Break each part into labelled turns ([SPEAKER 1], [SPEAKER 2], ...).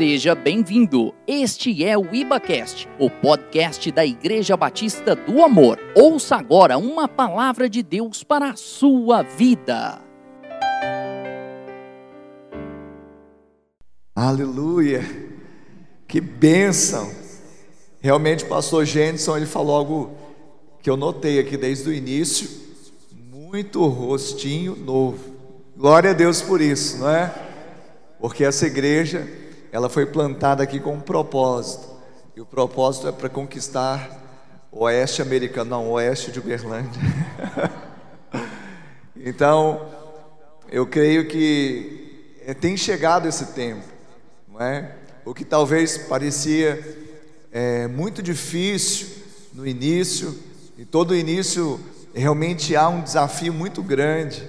[SPEAKER 1] Seja bem-vindo. Este é o IbaCast, o podcast da Igreja Batista do Amor. Ouça agora uma palavra de Deus para a sua vida.
[SPEAKER 2] Aleluia! Que bênção! Realmente, pastor Jenson, ele falou algo que eu notei aqui desde o início, muito rostinho novo. Glória a Deus por isso, não é? Porque essa igreja, ela foi plantada aqui com um propósito. E o propósito é para conquistar o oeste americano, não, o oeste de Uberlândia. então, eu creio que é, tem chegado esse tempo, não é? O que talvez parecia é, muito difícil no início, e todo início realmente há um desafio muito grande.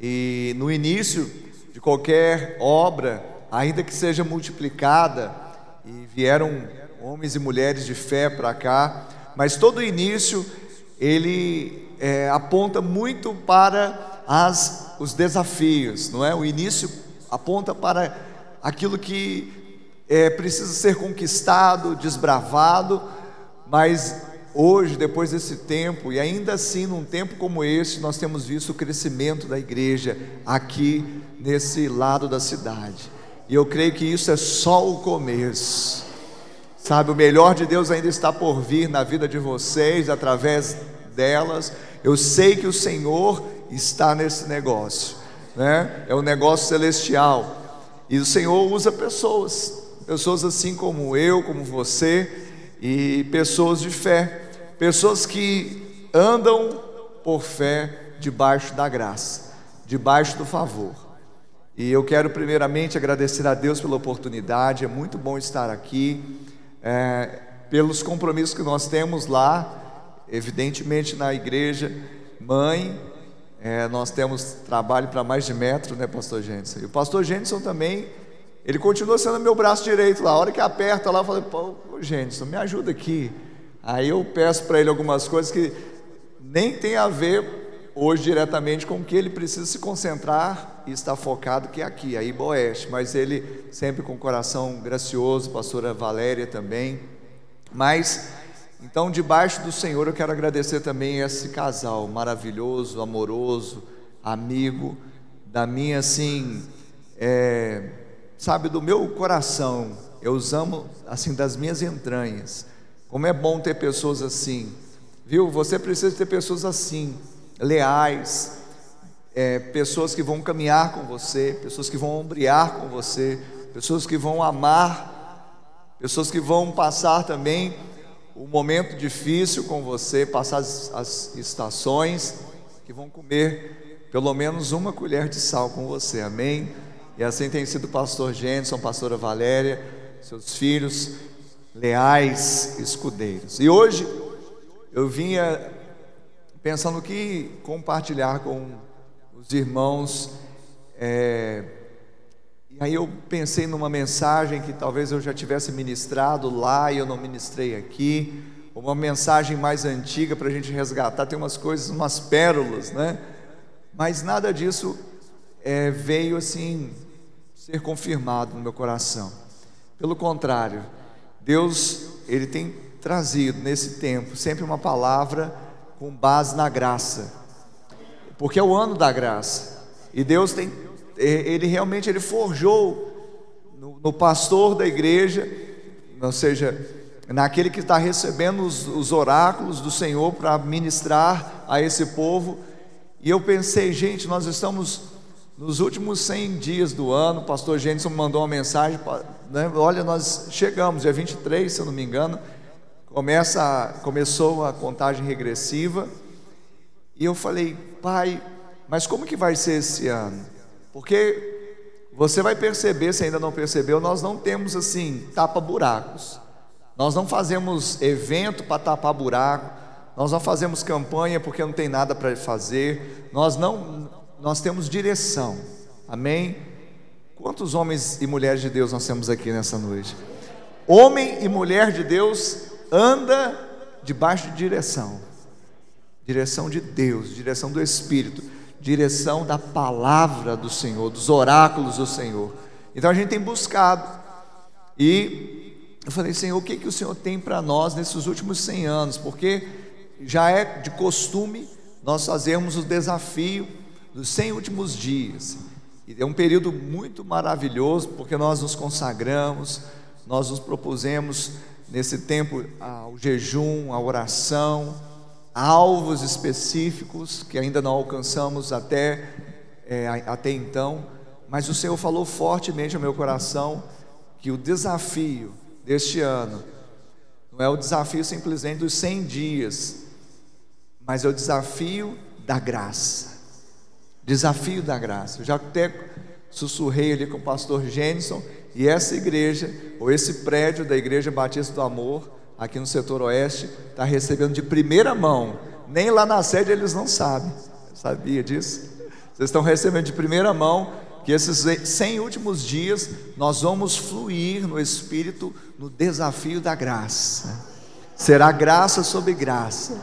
[SPEAKER 2] E no início de qualquer obra, ainda que seja multiplicada, e vieram homens e mulheres de fé para cá, mas todo início ele é, aponta muito para as, os desafios, não é? O início aponta para aquilo que é, precisa ser conquistado, desbravado, mas hoje, depois desse tempo, e ainda assim num tempo como esse, nós temos visto o crescimento da igreja aqui nesse lado da cidade. E eu creio que isso é só o começo. Sabe, o melhor de Deus ainda está por vir na vida de vocês, através delas. Eu sei que o Senhor está nesse negócio, né? É um negócio celestial. E o Senhor usa pessoas, pessoas assim como eu, como você, e pessoas de fé, pessoas que andam por fé debaixo da graça, debaixo do favor. E eu quero primeiramente agradecer a Deus pela oportunidade, é muito bom estar aqui, é, pelos compromissos que nós temos lá, evidentemente na igreja mãe, é, nós temos trabalho para mais de metro, né, Pastor Jensen? E o Pastor Jensen também, ele continua sendo meu braço direito lá. A hora que aperta lá, eu falei, pô, Jensen, me ajuda aqui. Aí eu peço para ele algumas coisas que nem tem a ver hoje diretamente com o que ele precisa se concentrar e estar focado, que é aqui, a Iboeste, mas ele sempre com coração gracioso, pastora Valéria também. Mas, então, debaixo do Senhor, eu quero agradecer também esse casal maravilhoso, amoroso, amigo, da minha, assim, é, sabe, do meu coração, eu os amo, assim, das minhas entranhas. Como é bom ter pessoas assim, viu? Você precisa ter pessoas assim leais, é, pessoas que vão caminhar com você, pessoas que vão ombrear com você, pessoas que vão amar, pessoas que vão passar também o momento difícil com você, passar as, as estações, que vão comer pelo menos uma colher de sal com você, amém? E assim tem sido o pastor Jenson, pastora Valéria, seus filhos leais escudeiros. E hoje eu vinha pensando que compartilhar com os irmãos. É, e aí eu pensei numa mensagem que talvez eu já tivesse ministrado lá e eu não ministrei aqui, uma mensagem mais antiga para a gente resgatar. Tem umas coisas, umas pérolas, né? Mas nada disso é, veio assim ser confirmado no meu coração. Pelo contrário, Deus ele tem trazido nesse tempo sempre uma palavra com base na graça, porque é o ano da graça. E Deus tem, ele realmente ele forjou no, no pastor da igreja, ou seja, naquele que está recebendo os, os oráculos do Senhor para ministrar a esse povo. E eu pensei, gente, nós estamos nos últimos 100 dias do ano. O pastor Jenson mandou uma mensagem: né, olha, nós chegamos, dia 23, se eu não me engano Começa, começou a contagem regressiva e eu falei, pai, mas como que vai ser esse ano? Porque você vai perceber, se ainda não percebeu, nós não temos assim tapa-buracos. Nós não fazemos evento para tapar buraco, nós não fazemos campanha porque não tem nada para fazer. Nós não nós temos direção. Amém? Quantos homens e mulheres de Deus nós temos aqui nessa noite? Homem e mulher de Deus anda debaixo de direção direção de Deus, direção do Espírito, direção da palavra do Senhor, dos oráculos do Senhor. Então a gente tem buscado, E eu falei, Senhor, o que, que o Senhor tem para nós nesses últimos 100 anos? Porque já é de costume nós fazermos o desafio dos 100 últimos dias. E é um período muito maravilhoso, porque nós nos consagramos, nós nos propusemos nesse tempo ao jejum, à oração, alvos específicos que ainda não alcançamos até, é, até então, mas o Senhor falou fortemente ao meu coração que o desafio deste ano não é o desafio simplesmente dos 100 dias, mas é o desafio da graça. Desafio da graça. Eu já até sussurrei ali com o pastor Jenison, e essa igreja, ou esse prédio da Igreja Batista do Amor, aqui no setor oeste, está recebendo de primeira mão. Nem lá na sede eles não sabem. Sabia disso? Vocês estão recebendo de primeira mão que esses 100 últimos dias nós vamos fluir no Espírito no desafio da graça. Será graça sobre graça.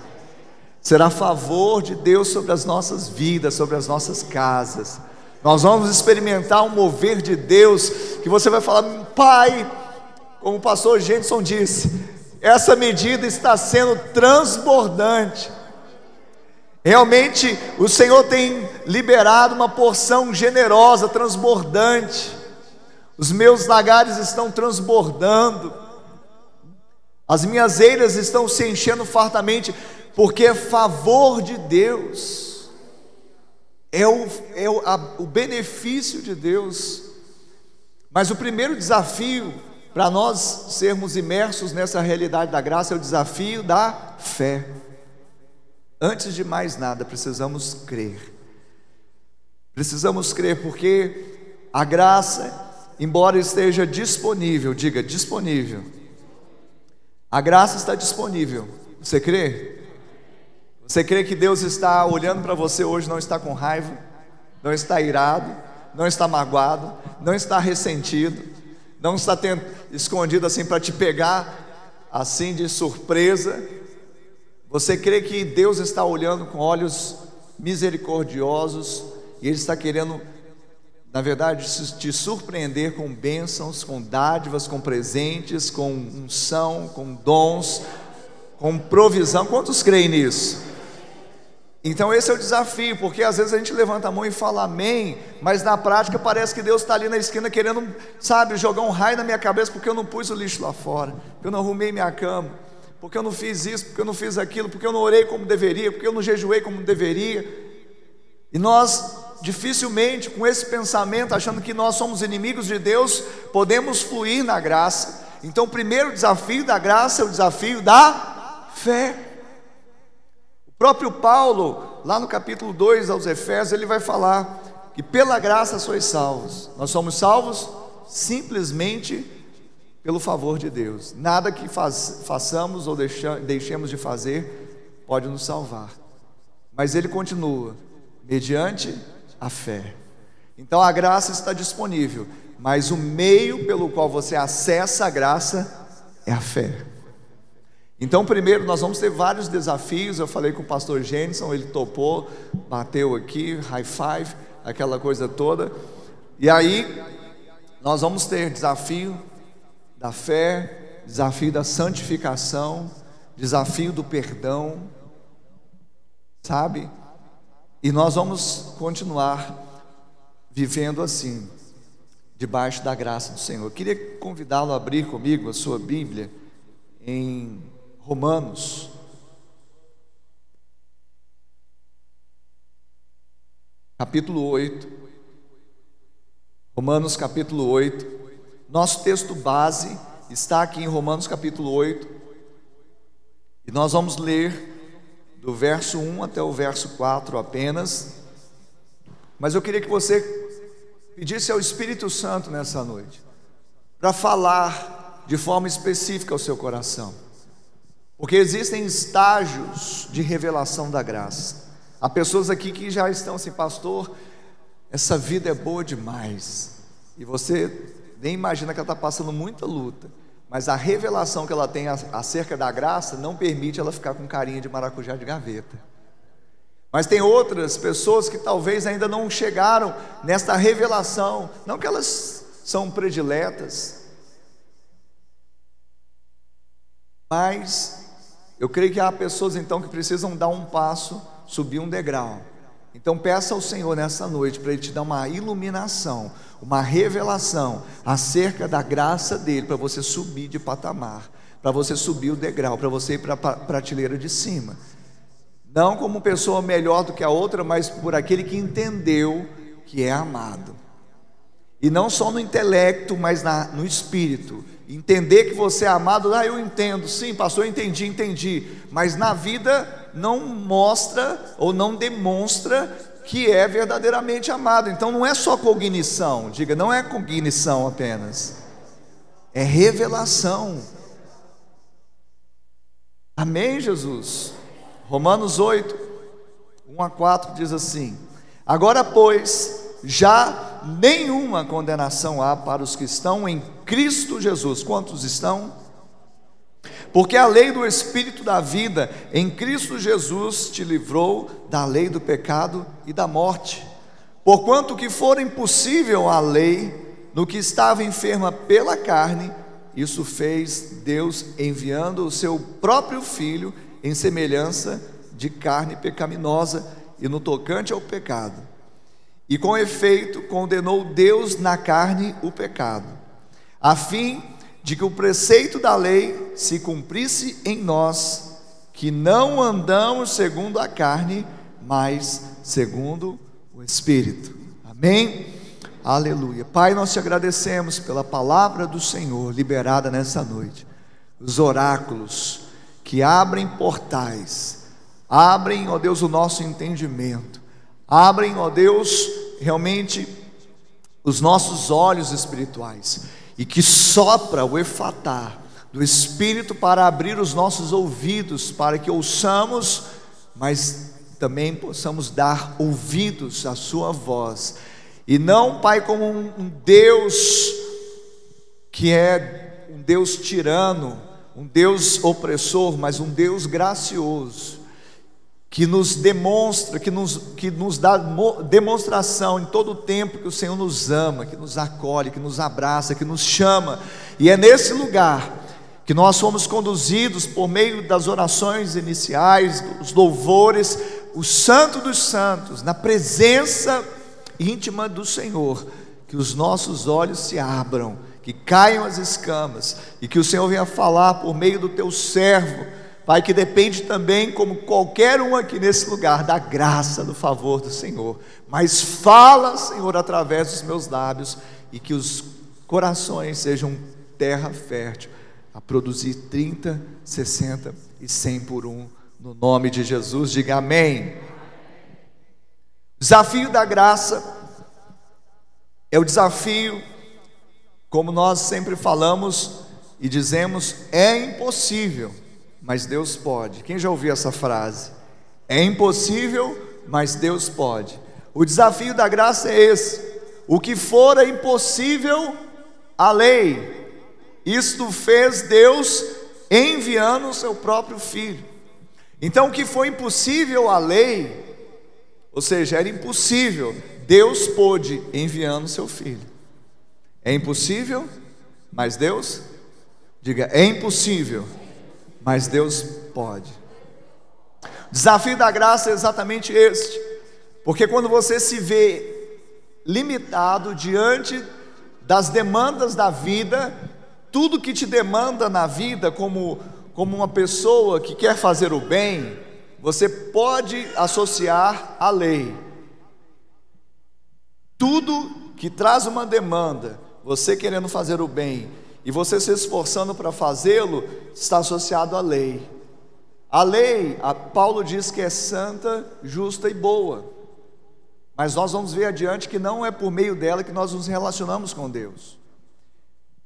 [SPEAKER 2] Será favor de Deus sobre as nossas vidas, sobre as nossas casas. Nós vamos experimentar um mover de Deus que você vai falar, Pai, como o pastor Jenson disse, essa medida está sendo transbordante. Realmente o Senhor tem liberado uma porção generosa, transbordante. Os meus lagares estão transbordando. As minhas eiras estão se enchendo fartamente, porque é favor de Deus. É o, é o, a, o benefício de Deus. Mas o primeiro desafio para nós sermos imersos nessa realidade da graça é o desafio da fé. Antes de mais nada, precisamos crer. Precisamos crer porque a graça, embora esteja disponível, diga disponível. A graça está disponível. Você crê? Você crê que Deus está olhando para você hoje, não está com raiva, não está irado, não está magoado, não está ressentido, não está tendo, escondido assim para te pegar assim de surpresa, você crê que Deus está olhando com olhos misericordiosos e Ele está querendo, na verdade, te surpreender com bênçãos, com dádivas, com presentes, com unção, com dons, com provisão? Quantos creem nisso? Então esse é o desafio, porque às vezes a gente levanta a mão e fala amém, mas na prática parece que Deus está ali na esquina querendo, sabe, jogar um raio na minha cabeça porque eu não pus o lixo lá fora, porque eu não arrumei minha cama porque eu não fiz isso, porque eu não fiz aquilo, porque eu não orei como deveria, porque eu não jejuei como deveria. E nós, dificilmente, com esse pensamento, achando que nós somos inimigos de Deus, podemos fluir na graça. Então, o primeiro desafio da graça é o desafio da fé. Próprio Paulo, lá no capítulo 2 aos Efésios, ele vai falar que pela graça sois salvos. Nós somos salvos simplesmente pelo favor de Deus. Nada que façamos ou deixemos de fazer pode nos salvar. Mas ele continua, mediante a fé. Então a graça está disponível, mas o meio pelo qual você acessa a graça é a fé. Então, primeiro, nós vamos ter vários desafios. Eu falei com o pastor Jenson, ele topou, bateu aqui, high five, aquela coisa toda. E aí, nós vamos ter desafio da fé, desafio da santificação, desafio do perdão, sabe? E nós vamos continuar vivendo assim, debaixo da graça do Senhor. Eu queria convidá-lo a abrir comigo a sua Bíblia em Romanos. Capítulo 8. Romanos capítulo 8. Nosso texto base está aqui em Romanos capítulo 8, e nós vamos ler do verso 1 até o verso 4 apenas. Mas eu queria que você pedisse ao Espírito Santo nessa noite para falar de forma específica ao seu coração. Porque existem estágios de revelação da graça. Há pessoas aqui que já estão assim, pastor, essa vida é boa demais. E você nem imagina que ela está passando muita luta, mas a revelação que ela tem acerca da graça não permite ela ficar com carinha de maracujá de gaveta. Mas tem outras pessoas que talvez ainda não chegaram nesta revelação, não que elas são prediletas, Mas eu creio que há pessoas então que precisam dar um passo, subir um degrau. Então peça ao Senhor nessa noite para Ele te dar uma iluminação, uma revelação acerca da graça dele para você subir de patamar, para você subir o degrau, para você ir para a prateleira de cima. Não como pessoa melhor do que a outra, mas por aquele que entendeu que é amado. E não só no intelecto, mas na, no espírito. Entender que você é amado, ah, eu entendo, sim, pastor, eu entendi, entendi. Mas na vida não mostra ou não demonstra que é verdadeiramente amado. Então não é só cognição, diga, não é cognição apenas, é revelação. Amém, Jesus? Romanos 8, 1 a 4 diz assim: Agora, pois, já nenhuma condenação há para os que estão em Cristo Jesus. Quantos estão? Porque a lei do Espírito da vida em Cristo Jesus te livrou da lei do pecado e da morte. Porquanto que for impossível a lei no que estava enferma pela carne, isso fez Deus enviando o seu próprio filho em semelhança de carne pecaminosa e no tocante ao pecado. E com efeito condenou Deus na carne o pecado, a fim de que o preceito da lei se cumprisse em nós, que não andamos segundo a carne, mas segundo o Espírito. Amém? Aleluia. Pai, nós te agradecemos pela palavra do Senhor liberada nessa noite. Os oráculos que abrem portais, abrem, ó Deus, o nosso entendimento Abrem, ó Deus, realmente os nossos olhos espirituais e que sopra o efatá do Espírito para abrir os nossos ouvidos, para que ouçamos, mas também possamos dar ouvidos à Sua voz. E não, Pai, como um Deus que é um Deus tirano, um Deus opressor, mas um Deus gracioso que nos demonstra, que nos, que nos dá demonstração em todo o tempo que o Senhor nos ama, que nos acolhe, que nos abraça, que nos chama, e é nesse lugar que nós fomos conduzidos por meio das orações iniciais, dos louvores, o Santo dos Santos, na presença íntima do Senhor, que os nossos olhos se abram, que caiam as escamas, e que o Senhor venha falar por meio do teu servo Pai, que depende também, como qualquer um aqui nesse lugar, da graça, do favor do Senhor. Mas fala, Senhor, através dos meus lábios e que os corações sejam terra fértil a produzir 30, 60 e 100 por um. No nome de Jesus, diga amém. Desafio da graça é o desafio, como nós sempre falamos e dizemos, é impossível mas Deus pode. Quem já ouviu essa frase? É impossível, mas Deus pode. O desafio da graça é esse: o que fora impossível, a lei, isto fez Deus enviando o seu próprio filho. Então, o que foi impossível a lei, ou seja, era impossível, Deus pôde enviando o seu filho. É impossível, mas Deus, diga, é impossível mas Deus pode. O desafio da graça é exatamente este, porque quando você se vê limitado diante das demandas da vida, tudo que te demanda na vida, como, como uma pessoa que quer fazer o bem, você pode associar à lei. Tudo que traz uma demanda, você querendo fazer o bem, e você se esforçando para fazê-lo, está associado à lei. A lei, a Paulo diz que é santa, justa e boa. Mas nós vamos ver adiante que não é por meio dela que nós nos relacionamos com Deus.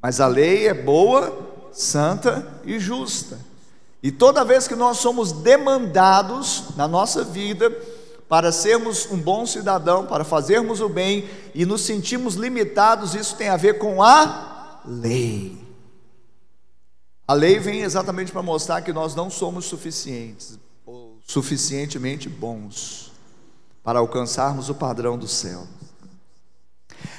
[SPEAKER 2] Mas a lei é boa, santa e justa. E toda vez que nós somos demandados na nossa vida para sermos um bom cidadão, para fazermos o bem e nos sentimos limitados, isso tem a ver com a lei. A lei vem exatamente para mostrar que nós não somos suficientes ou suficientemente bons para alcançarmos o padrão do céu.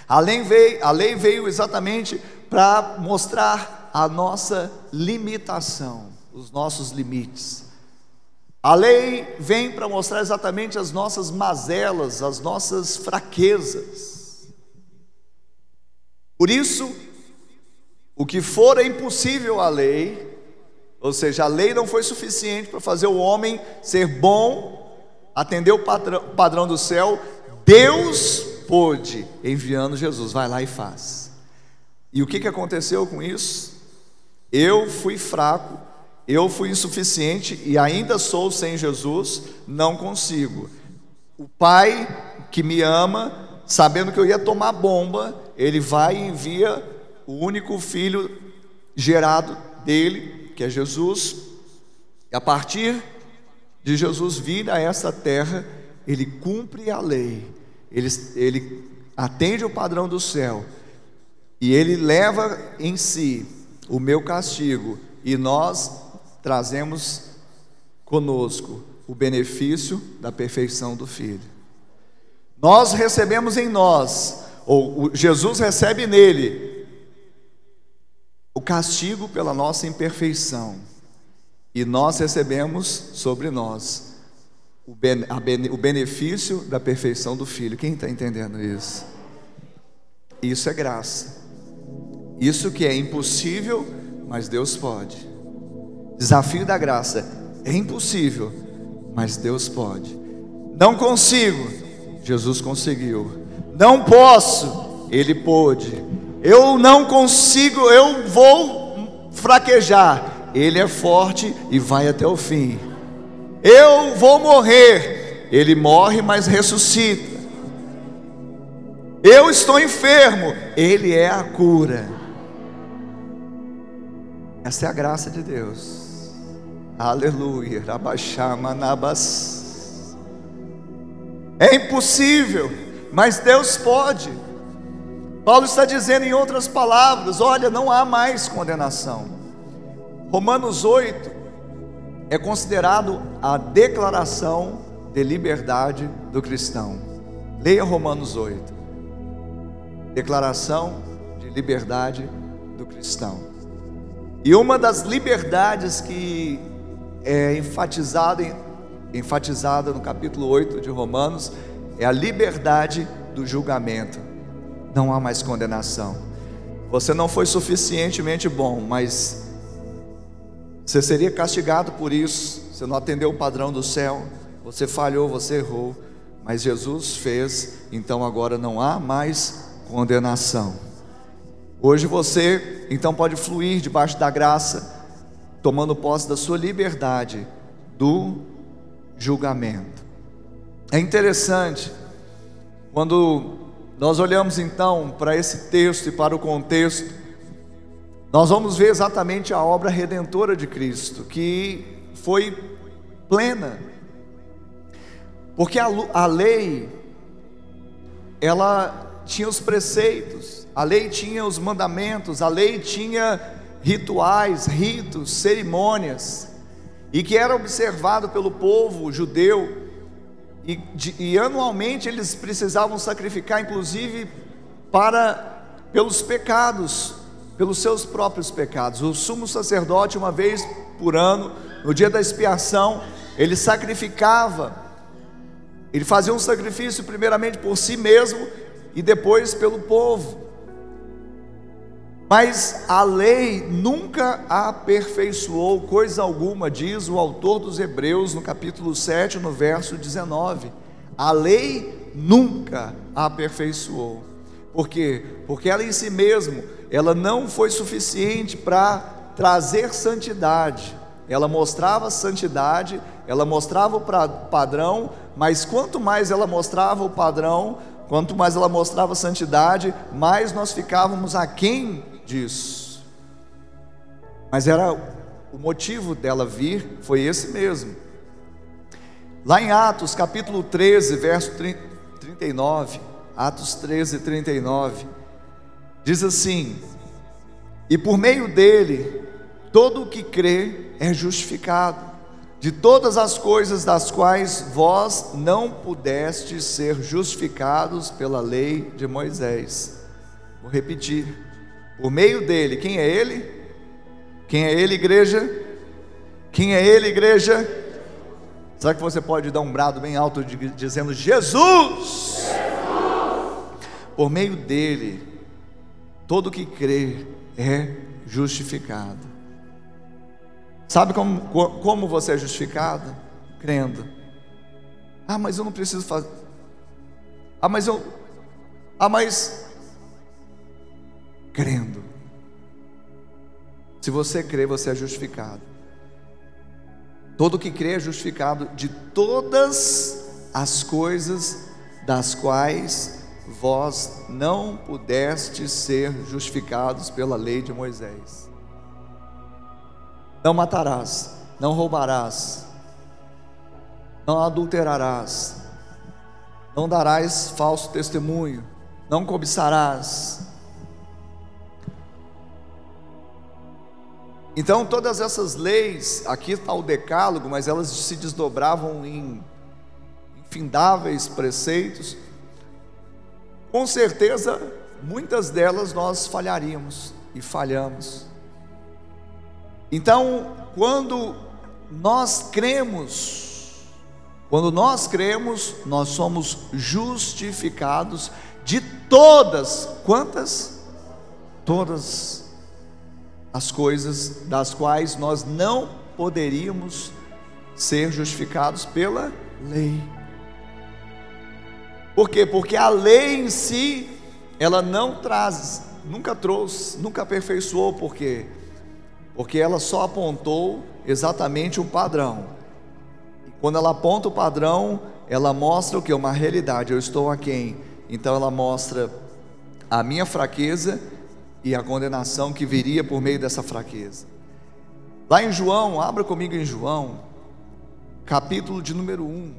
[SPEAKER 2] A lei veio, a lei veio exatamente para mostrar a nossa limitação, dos nossos limites. A lei vem para mostrar exatamente as nossas mazelas, as nossas fraquezas. Por isso, o que for é impossível à lei, ou seja, a lei não foi suficiente para fazer o homem ser bom, atender o padrão, padrão do céu, Deus pôde, enviando Jesus, vai lá e faz. E o que, que aconteceu com isso? Eu fui fraco, eu fui insuficiente e ainda sou sem Jesus, não consigo. O Pai que me ama, sabendo que eu ia tomar bomba, ele vai e envia o único filho gerado dele, que é Jesus. E a partir de Jesus vir a essa terra, ele cumpre a lei, ele, ele atende o padrão do céu, e ele leva em si o meu castigo, e nós trazemos conosco o benefício da perfeição do Filho. Nós recebemos em nós, ou Jesus recebe nele, o castigo pela nossa imperfeição, e nós recebemos sobre nós o, o benefício da perfeição do Filho. Quem está entendendo isso? Isso é graça. Isso que é impossível, mas Deus pode. Desafio da graça. É impossível, mas Deus pode. Não consigo, Jesus conseguiu. Não posso, Ele pôde. Eu não consigo, eu vou fraquejar. Ele é forte e vai até o fim. Eu vou morrer. Ele morre, mas ressuscita. Eu estou enfermo. Ele é a cura. Essa é a graça de Deus. Aleluia. Rabaxamanabas. É impossível, mas Deus pode. Paulo está dizendo em outras palavras: olha, não há mais condenação. Romanos 8 é considerado a declaração de liberdade do cristão. Leia Romanos 8. Declaração de liberdade do cristão. E uma das liberdades que é enfatizada, enfatizada no capítulo 8 de Romanos é a liberdade do julgamento. Não há mais condenação. Você não foi suficientemente bom, mas você seria castigado por isso. Você não atendeu o padrão do céu, você falhou, você errou, mas Jesus fez, então agora não há mais condenação. Hoje você então pode fluir debaixo da graça tomando posse da sua liberdade do julgamento. É interessante quando nós olhamos então para esse texto e para o contexto, nós vamos ver exatamente a obra redentora de Cristo, que foi plena, porque a, a lei, ela tinha os preceitos, a lei tinha os mandamentos, a lei tinha rituais, ritos, cerimônias, e que era observado pelo povo judeu, e, de, e anualmente eles precisavam sacrificar, inclusive, para pelos pecados, pelos seus próprios pecados. O sumo sacerdote, uma vez por ano, no dia da expiação, ele sacrificava, ele fazia um sacrifício primeiramente por si mesmo e depois pelo povo. Mas a lei nunca aperfeiçoou coisa alguma, diz o autor dos Hebreus no capítulo 7, no verso 19. A lei nunca aperfeiçoou. Por quê? Porque ela em si mesma, ela não foi suficiente para trazer santidade. Ela mostrava santidade, ela mostrava o padrão, mas quanto mais ela mostrava o padrão, quanto mais ela mostrava santidade, mais nós ficávamos aquém disso. Mas era o motivo dela vir foi esse mesmo. Lá em Atos, capítulo 13, verso 39, Atos 13, 39, diz assim: E por meio dele, todo o que crê é justificado, de todas as coisas das quais vós não pudestes ser justificados pela lei de Moisés. Vou repetir por meio dele, quem é ele? Quem é ele, igreja? Quem é Ele, igreja? Será que você pode dar um brado bem alto dizendo: Jesus! Jesus! Por meio dele, todo que crê é justificado. Sabe como, como você é justificado? Crendo. Ah, mas eu não preciso fazer. Ah, mas eu. Ah, mas. Crendo. Se você crê, você é justificado. Todo que crê é justificado de todas as coisas das quais vós não pudestes ser justificados pela lei de Moisés. Não matarás, não roubarás, não adulterarás, não darás falso testemunho, não cobiçarás. Então, todas essas leis, aqui está o decálogo, mas elas se desdobravam em infindáveis preceitos. Com certeza, muitas delas nós falharíamos e falhamos. Então, quando nós cremos, quando nós cremos, nós somos justificados de todas, quantas? Todas as coisas das quais nós não poderíamos ser justificados pela lei. Por quê? Porque a lei em si, ela não traz, nunca trouxe, nunca aperfeiçoou, por quê? Porque ela só apontou exatamente um padrão. E quando ela aponta o padrão, ela mostra o que? Uma realidade, eu estou a quem? Então ela mostra a minha fraqueza e a condenação que viria por meio dessa fraqueza. Lá em João, abra comigo em João, capítulo de número 1.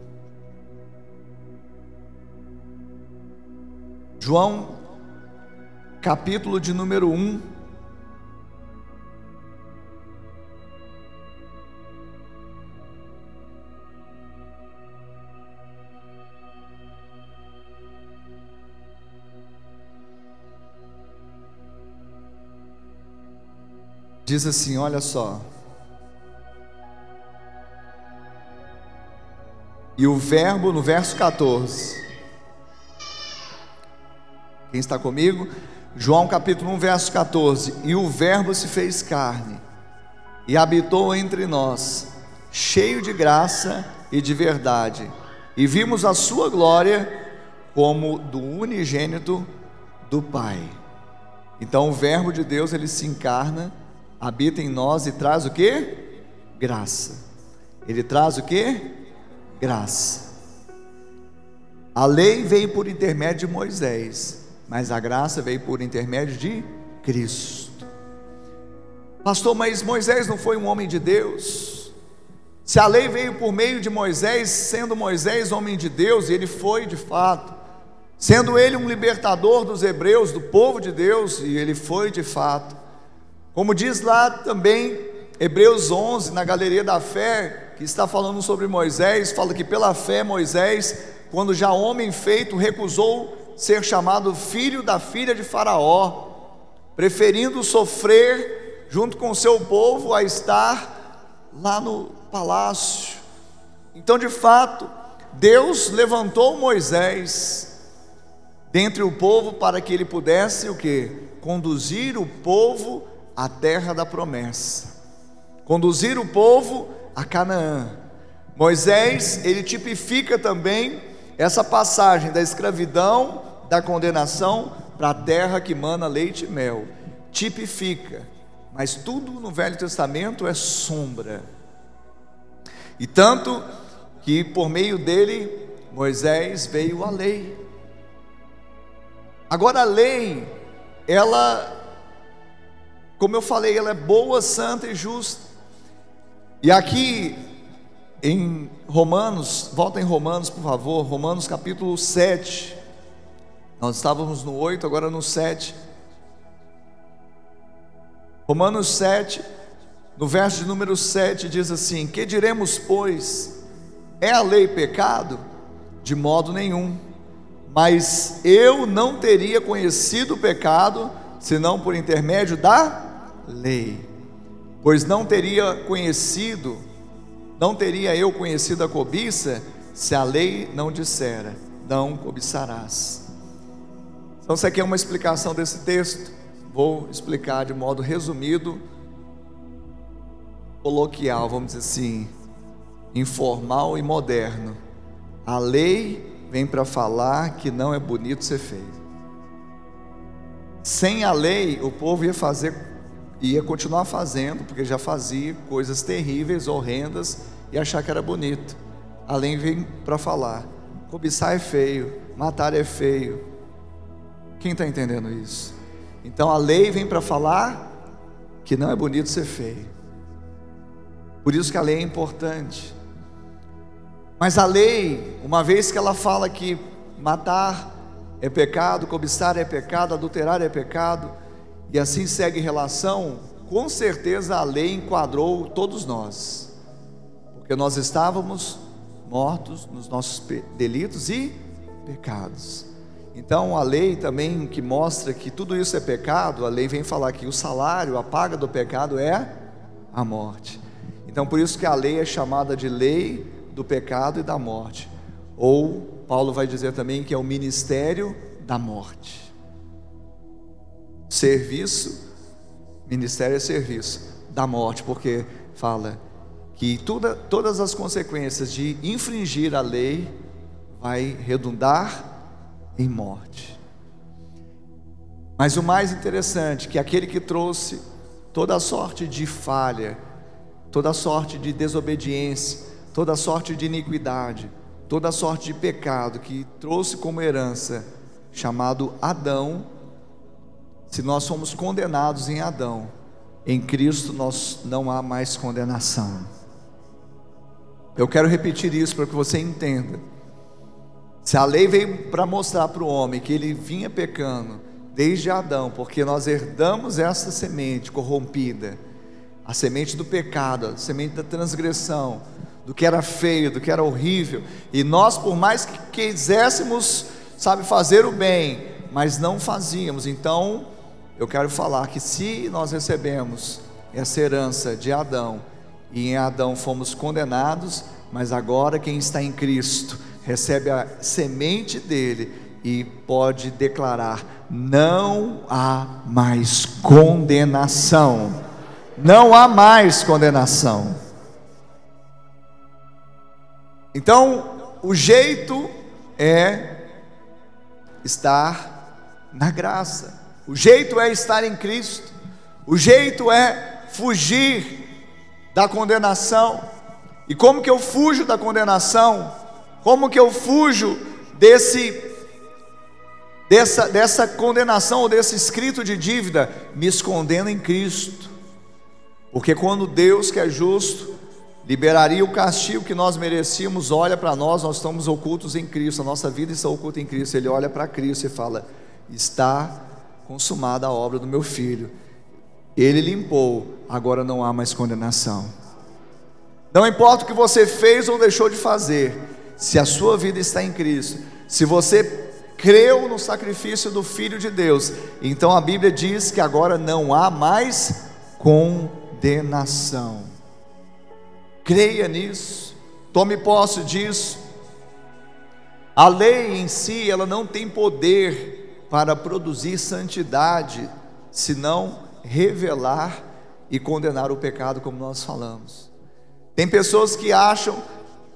[SPEAKER 2] João, capítulo de número 1. Diz assim: olha só. E o Verbo, no verso 14, quem está comigo? João capítulo 1, verso 14. E o Verbo se fez carne e habitou entre nós, cheio de graça e de verdade, e vimos a sua glória como do unigênito do Pai. Então o Verbo de Deus ele se encarna, habita em nós e traz o que? Graça. Ele traz o que? Graça. A lei veio por intermédio de Moisés, mas a graça veio por intermédio de Cristo. Pastor, mas Moisés não foi um homem de Deus? Se a lei veio por meio de Moisés, sendo Moisés homem de Deus, e ele foi de fato, sendo ele um libertador dos hebreus, do povo de Deus, e ele foi de fato. Como diz lá também Hebreus 11, na galeria da fé, que está falando sobre Moisés, fala que pela fé Moisés, quando já homem feito, recusou ser chamado filho da filha de Faraó, preferindo sofrer junto com seu povo a estar lá no palácio. Então, de fato, Deus levantou Moisés dentre o povo para que ele pudesse o que? Conduzir o povo à terra da promessa. Conduzir o povo a Canaã. Moisés, ele tipifica também essa passagem da escravidão da condenação para a terra que mana leite e mel. Tipifica, mas tudo no Velho Testamento é sombra. E tanto que por meio dele Moisés veio a lei. Agora a lei, ela, como eu falei, ela é boa, santa e justa. E aqui em Romanos, volta em Romanos, por favor, Romanos capítulo 7. Nós estávamos no 8, agora no 7. Romanos 7, no verso de número 7, diz assim: Que diremos, pois? É a lei pecado? De modo nenhum. Mas eu não teria conhecido o pecado senão por intermédio da lei. Pois não teria conhecido, não teria eu conhecido a cobiça, se a lei não dissera, não cobiçarás. Então, isso aqui é uma explicação desse texto. Vou explicar de modo resumido, coloquial, vamos dizer assim, informal e moderno. A lei vem para falar que não é bonito ser feito. Sem a lei, o povo ia fazer, ia continuar fazendo, porque já fazia coisas terríveis, horrendas, e achar que era bonito. A lei vem para falar: cobiçar é feio, matar é feio. Quem está entendendo isso? Então a lei vem para falar que não é bonito ser feio. Por isso que a lei é importante. Mas a lei, uma vez que ela fala que matar é pecado, cobiçar é pecado, adulterar é pecado, e assim segue relação, com certeza a lei enquadrou todos nós, porque nós estávamos mortos nos nossos delitos e pecados. Então a lei também que mostra que tudo isso é pecado, a lei vem falar que o salário, a paga do pecado é a morte. Então por isso que a lei é chamada de lei do pecado e da morte. Ou Paulo vai dizer também que é o ministério da morte. Serviço, ministério é serviço da morte, porque fala que toda, todas as consequências de infringir a lei vai redundar em morte. Mas o mais interessante que aquele que trouxe toda sorte de falha, toda sorte de desobediência, toda sorte de iniquidade, toda sorte de pecado que trouxe como herança, chamado Adão, se nós somos condenados em Adão, em Cristo nós não há mais condenação. Eu quero repetir isso para que você entenda. Se a lei veio para mostrar para o homem que ele vinha pecando desde Adão, porque nós herdamos essa semente corrompida, a semente do pecado, a semente da transgressão, do que era feio, do que era horrível, e nós, por mais que quiséssemos, sabe, fazer o bem, mas não fazíamos, então eu quero falar que se nós recebemos essa herança de Adão, e em Adão fomos condenados, mas agora quem está em Cristo, recebe a semente dele e pode declarar: não há mais condenação. Não há mais condenação. Então, o jeito é estar na graça. O jeito é estar em Cristo. O jeito é fugir da condenação. E como que eu fujo da condenação? Como que eu fujo desse dessa, dessa condenação ou desse escrito de dívida? Me escondendo em Cristo. Porque quando Deus, que é justo, liberaria o castigo que nós merecíamos, olha para nós, nós estamos ocultos em Cristo, a nossa vida está oculta em Cristo. Ele olha para Cristo e fala: Está consumada a obra do meu filho. Ele limpou, agora não há mais condenação. Não importa o que você fez ou deixou de fazer, se a sua vida está em Cristo, se você creu no sacrifício do Filho de Deus, então a Bíblia diz que agora não há mais condenação. Creia nisso, tome posse disso. A lei em si, ela não tem poder para produzir santidade, senão revelar e condenar o pecado, como nós falamos. Tem pessoas que acham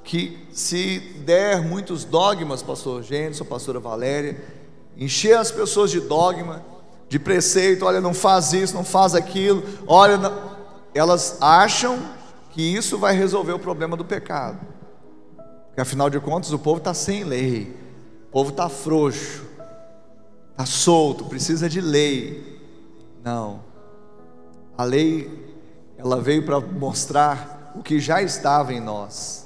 [SPEAKER 2] que se der muitos dogmas, pastor Gênesis, pastora Valéria, encher as pessoas de dogma, de preceito, olha, não faz isso, não faz aquilo, olha, não... elas acham que isso vai resolver o problema do pecado. Porque afinal de contas o povo está sem lei, o povo está frouxo, está solto, precisa de lei. Não, a lei, ela veio para mostrar o que já estava em nós.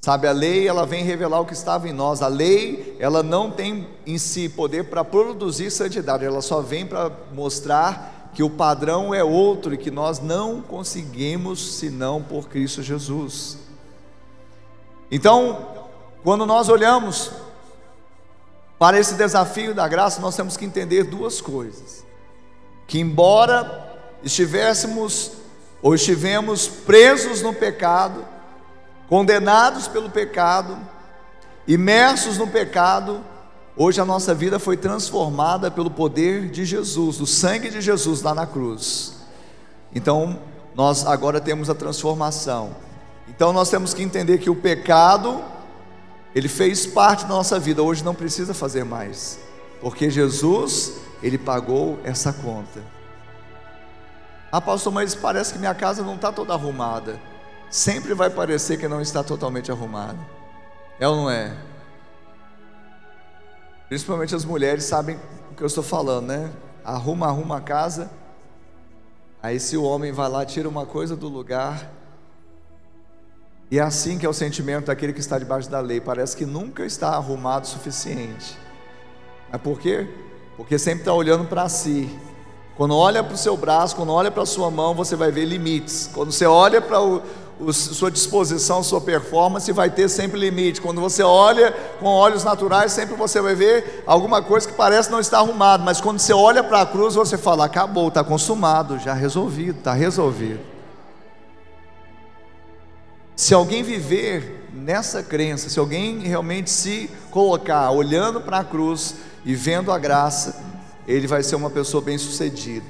[SPEAKER 2] Sabe, a lei ela vem revelar o que estava em nós. A lei ela não tem em si poder para produzir santidade, ela só vem para mostrar que o padrão é outro e que nós não conseguimos senão por Cristo Jesus. Então, quando nós olhamos para esse desafio da graça, nós temos que entender duas coisas: que embora estivéssemos ou estivemos presos no pecado, condenados pelo pecado, imersos no pecado, hoje a nossa vida foi transformada pelo poder de Jesus, do sangue de Jesus lá na cruz. Então, nós agora temos a transformação. Então, nós temos que entender que o pecado, ele fez parte da nossa vida, hoje não precisa fazer mais, porque Jesus, ele pagou essa conta. Ah, pastor, mas parece que minha casa não está toda arrumada. Sempre vai parecer que não está totalmente arrumada. É ou não é? Principalmente as mulheres sabem o que eu estou falando, né? Arruma, arruma a casa. Aí se o homem vai lá, tira uma coisa do lugar. E é assim que é o sentimento daquele que está debaixo da lei. Parece que nunca está arrumado o suficiente. Mas por quê? Porque sempre está olhando para si quando olha para o seu braço, quando olha para a sua mão, você vai ver limites. Quando você olha para a sua disposição, sua performance, vai ter sempre limite. Quando você olha com olhos naturais, sempre você vai ver alguma coisa que parece não estar arrumado. Mas quando você olha para a cruz, você fala: acabou, está consumado, já resolvido, está resolvido. Se alguém viver nessa crença, se alguém realmente se colocar olhando para a cruz e vendo a graça, ele vai ser uma pessoa bem-sucedida.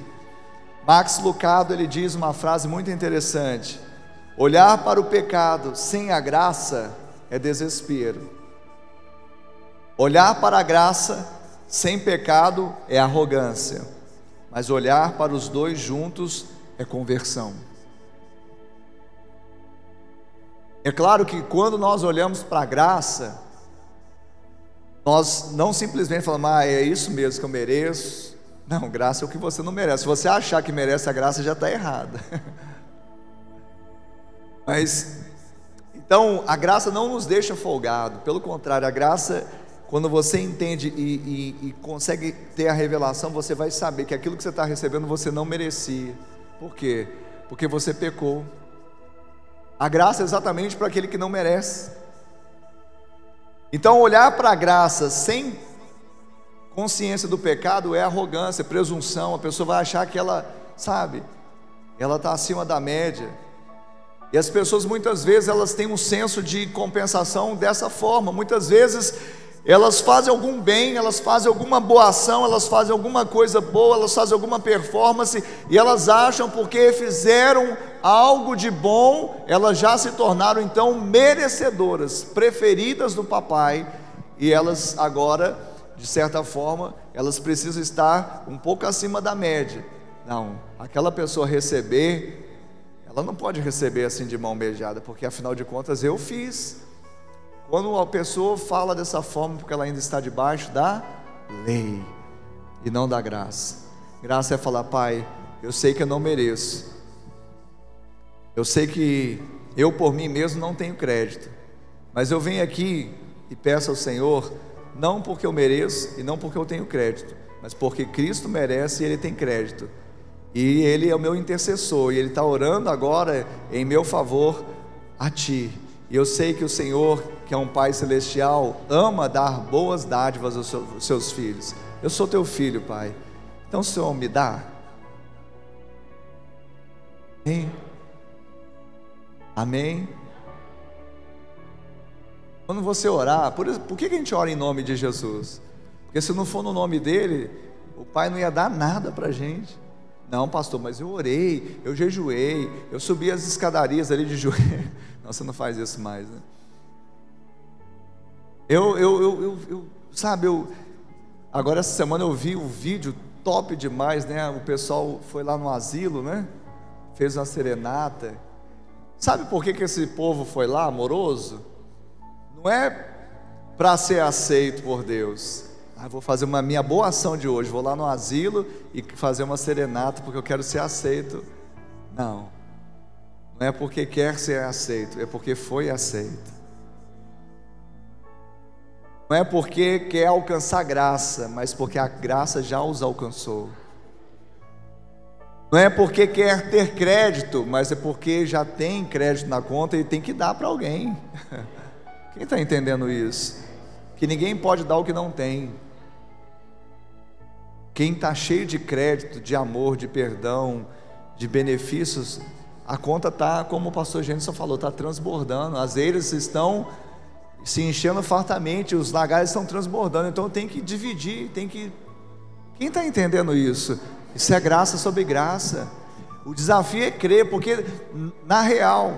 [SPEAKER 2] Max Lucado ele diz uma frase muito interessante: olhar para o pecado sem a graça é desespero. Olhar para a graça sem pecado é arrogância, mas olhar para os dois juntos é conversão. É claro que quando nós olhamos para a graça, nós não simplesmente falamos, ah, é isso mesmo que eu mereço. Não, graça é o que você não merece. Se você achar que merece a graça, já está errada. Mas, então, a graça não nos deixa folgado. Pelo contrário, a graça, quando você entende e, e, e consegue ter a revelação, você vai saber que aquilo que você está recebendo você não merecia. Por quê? Porque você pecou. A graça é exatamente para aquele que não merece. Então, olhar para a graça sem consciência do pecado é arrogância, é presunção. A pessoa vai achar que ela, sabe, ela está acima da média. E as pessoas muitas vezes elas têm um senso de compensação dessa forma. Muitas vezes elas fazem algum bem, elas fazem alguma boa ação, elas fazem alguma coisa boa, elas fazem alguma performance e elas acham porque fizeram algo de bom, elas já se tornaram então merecedoras, preferidas do papai e elas agora, de certa forma, elas precisam estar um pouco acima da média. Não, aquela pessoa receber, ela não pode receber assim de mão beijada, porque afinal de contas eu fiz. Quando a pessoa fala dessa forma, porque ela ainda está debaixo da lei e não da graça. Graça é falar, Pai, eu sei que eu não mereço. Eu sei que eu por mim mesmo não tenho crédito. Mas eu venho aqui e peço ao Senhor, não porque eu mereço e não porque eu tenho crédito, mas porque Cristo merece e Ele tem crédito. E Ele é o meu intercessor, e Ele está orando agora em meu favor a Ti. Eu sei que o Senhor, que é um Pai celestial, ama dar boas dádivas aos seus filhos. Eu sou teu filho, Pai. Então, Senhor, me dá. Amém? Amém? Quando você orar, por, por que a gente ora em nome de Jesus? Porque se não for no nome dele, o Pai não ia dar nada para a gente. Não, pastor, mas eu orei, eu jejuei, eu subi as escadarias ali de joelho. Você não faz isso mais, né? Eu, eu, eu, eu, eu sabe, eu, agora essa semana eu vi um vídeo top demais, né? O pessoal foi lá no asilo, né? Fez uma serenata. Sabe por que, que esse povo foi lá, amoroso? Não é para ser aceito por Deus, ah, vou fazer uma minha boa ação de hoje, vou lá no asilo e fazer uma serenata porque eu quero ser aceito. Não. Não é porque quer ser aceito, é porque foi aceito. Não é porque quer alcançar graça, mas porque a graça já os alcançou. Não é porque quer ter crédito, mas é porque já tem crédito na conta e tem que dar para alguém. Quem está entendendo isso? Que ninguém pode dar o que não tem. Quem está cheio de crédito, de amor, de perdão, de benefícios, a conta está, como o pastor Gênesis falou, está transbordando. As eiras estão se enchendo fartamente, os lagares estão transbordando. Então tem que dividir, tem que. Quem está entendendo isso? Isso é graça sobre graça. O desafio é crer, porque na real,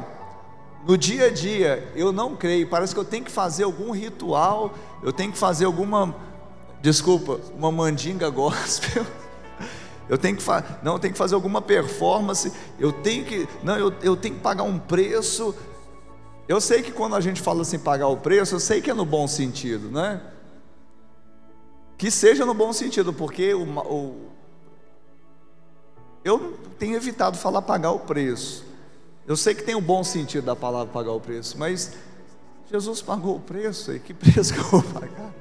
[SPEAKER 2] no dia a dia, eu não creio. Parece que eu tenho que fazer algum ritual, eu tenho que fazer alguma, desculpa, uma mandinga gospel. Eu tenho que não, eu tenho que fazer alguma performance. Eu tenho que, não, eu, eu tenho que pagar um preço. Eu sei que quando a gente fala assim pagar o preço, eu sei que é no bom sentido, né? Que seja no bom sentido, porque o, o eu tenho evitado falar pagar o preço. Eu sei que tem um bom sentido da palavra pagar o preço, mas Jesus pagou o preço, e que preço que eu vou pagar?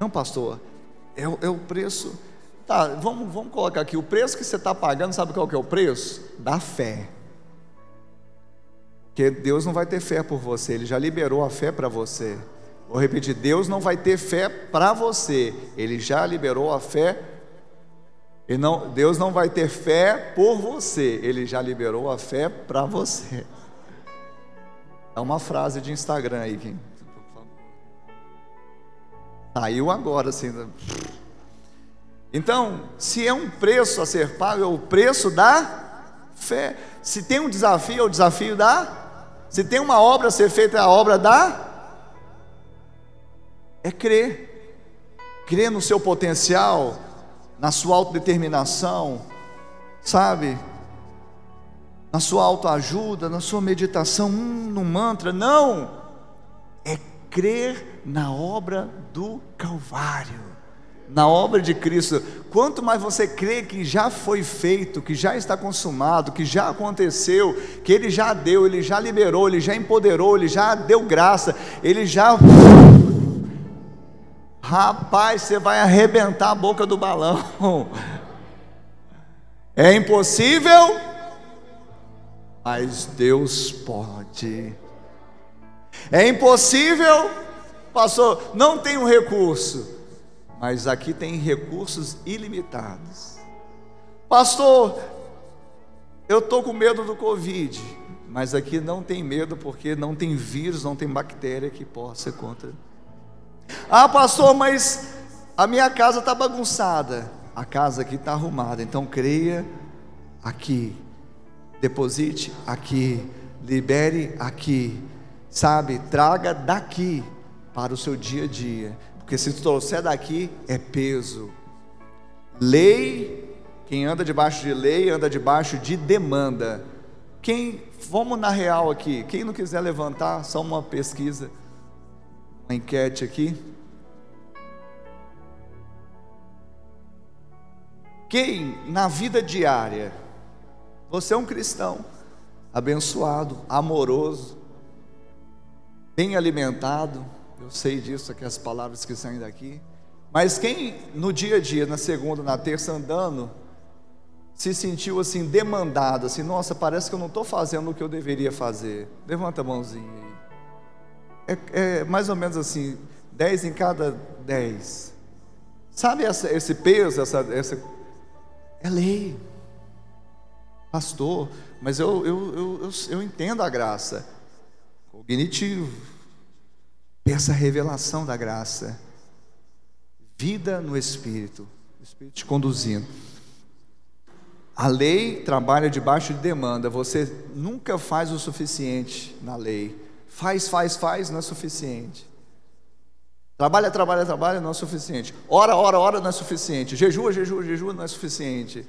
[SPEAKER 2] Não, pastor, é, é o preço. Tá, vamos, vamos colocar aqui: o preço que você está pagando, sabe qual que é o preço? Da fé. Porque Deus não vai ter fé por você, Ele já liberou a fé para você. Vou repetir: Deus não vai ter fé para você, Ele já liberou a fé e não, Deus não vai ter fé por você, Ele já liberou a fé para você. É uma frase de Instagram aí, quem saiu agora assim. Então, se é um preço a ser pago, é o preço da fé. Se tem um desafio, é o desafio da. Se tem uma obra a ser feita, é a obra da. É crer. Crer no seu potencial, na sua autodeterminação, sabe? Na sua autoajuda, na sua meditação, hum, no mantra, não, é crer na obra do Calvário, na obra de Cristo. Quanto mais você crê que já foi feito, que já está consumado, que já aconteceu, que Ele já deu, Ele já liberou, Ele já empoderou, Ele já deu graça, Ele já Rapaz, você vai arrebentar a boca do balão. É impossível, mas Deus pode. É impossível, pastor, não tem um recurso, mas aqui tem recursos ilimitados. Pastor, eu estou com medo do Covid, mas aqui não tem medo porque não tem vírus, não tem bactéria que possa contra ah, pastor, mas a minha casa está bagunçada. A casa aqui está arrumada. Então creia aqui. Deposite aqui. Libere aqui. Sabe? Traga daqui para o seu dia a dia. Porque se trouxer daqui é peso. Lei, quem anda debaixo de lei anda debaixo de demanda. Quem, vamos na real aqui, quem não quiser levantar, só uma pesquisa uma enquete aqui. Quem na vida diária, você é um cristão, abençoado, amoroso, bem alimentado, eu sei disso, aqui as palavras que saem daqui, mas quem no dia a dia, na segunda, na terça andando, se sentiu assim demandado, assim, nossa, parece que eu não estou fazendo o que eu deveria fazer. Levanta a mãozinha aí é, é mais ou menos assim, 10 em cada 10. Sabe essa, esse peso, essa, essa. É lei. Pastor, mas eu, eu, eu, eu, eu entendo a graça. Cognitivo. Essa revelação da graça. Vida no Espírito. O Espírito te conduzindo. A lei trabalha debaixo de demanda. Você nunca faz o suficiente na lei. Faz, faz, faz não é suficiente. Trabalha, trabalha, trabalha não é suficiente. Ora, ora, ora não é suficiente. Jejua, jejua, jejua não é suficiente.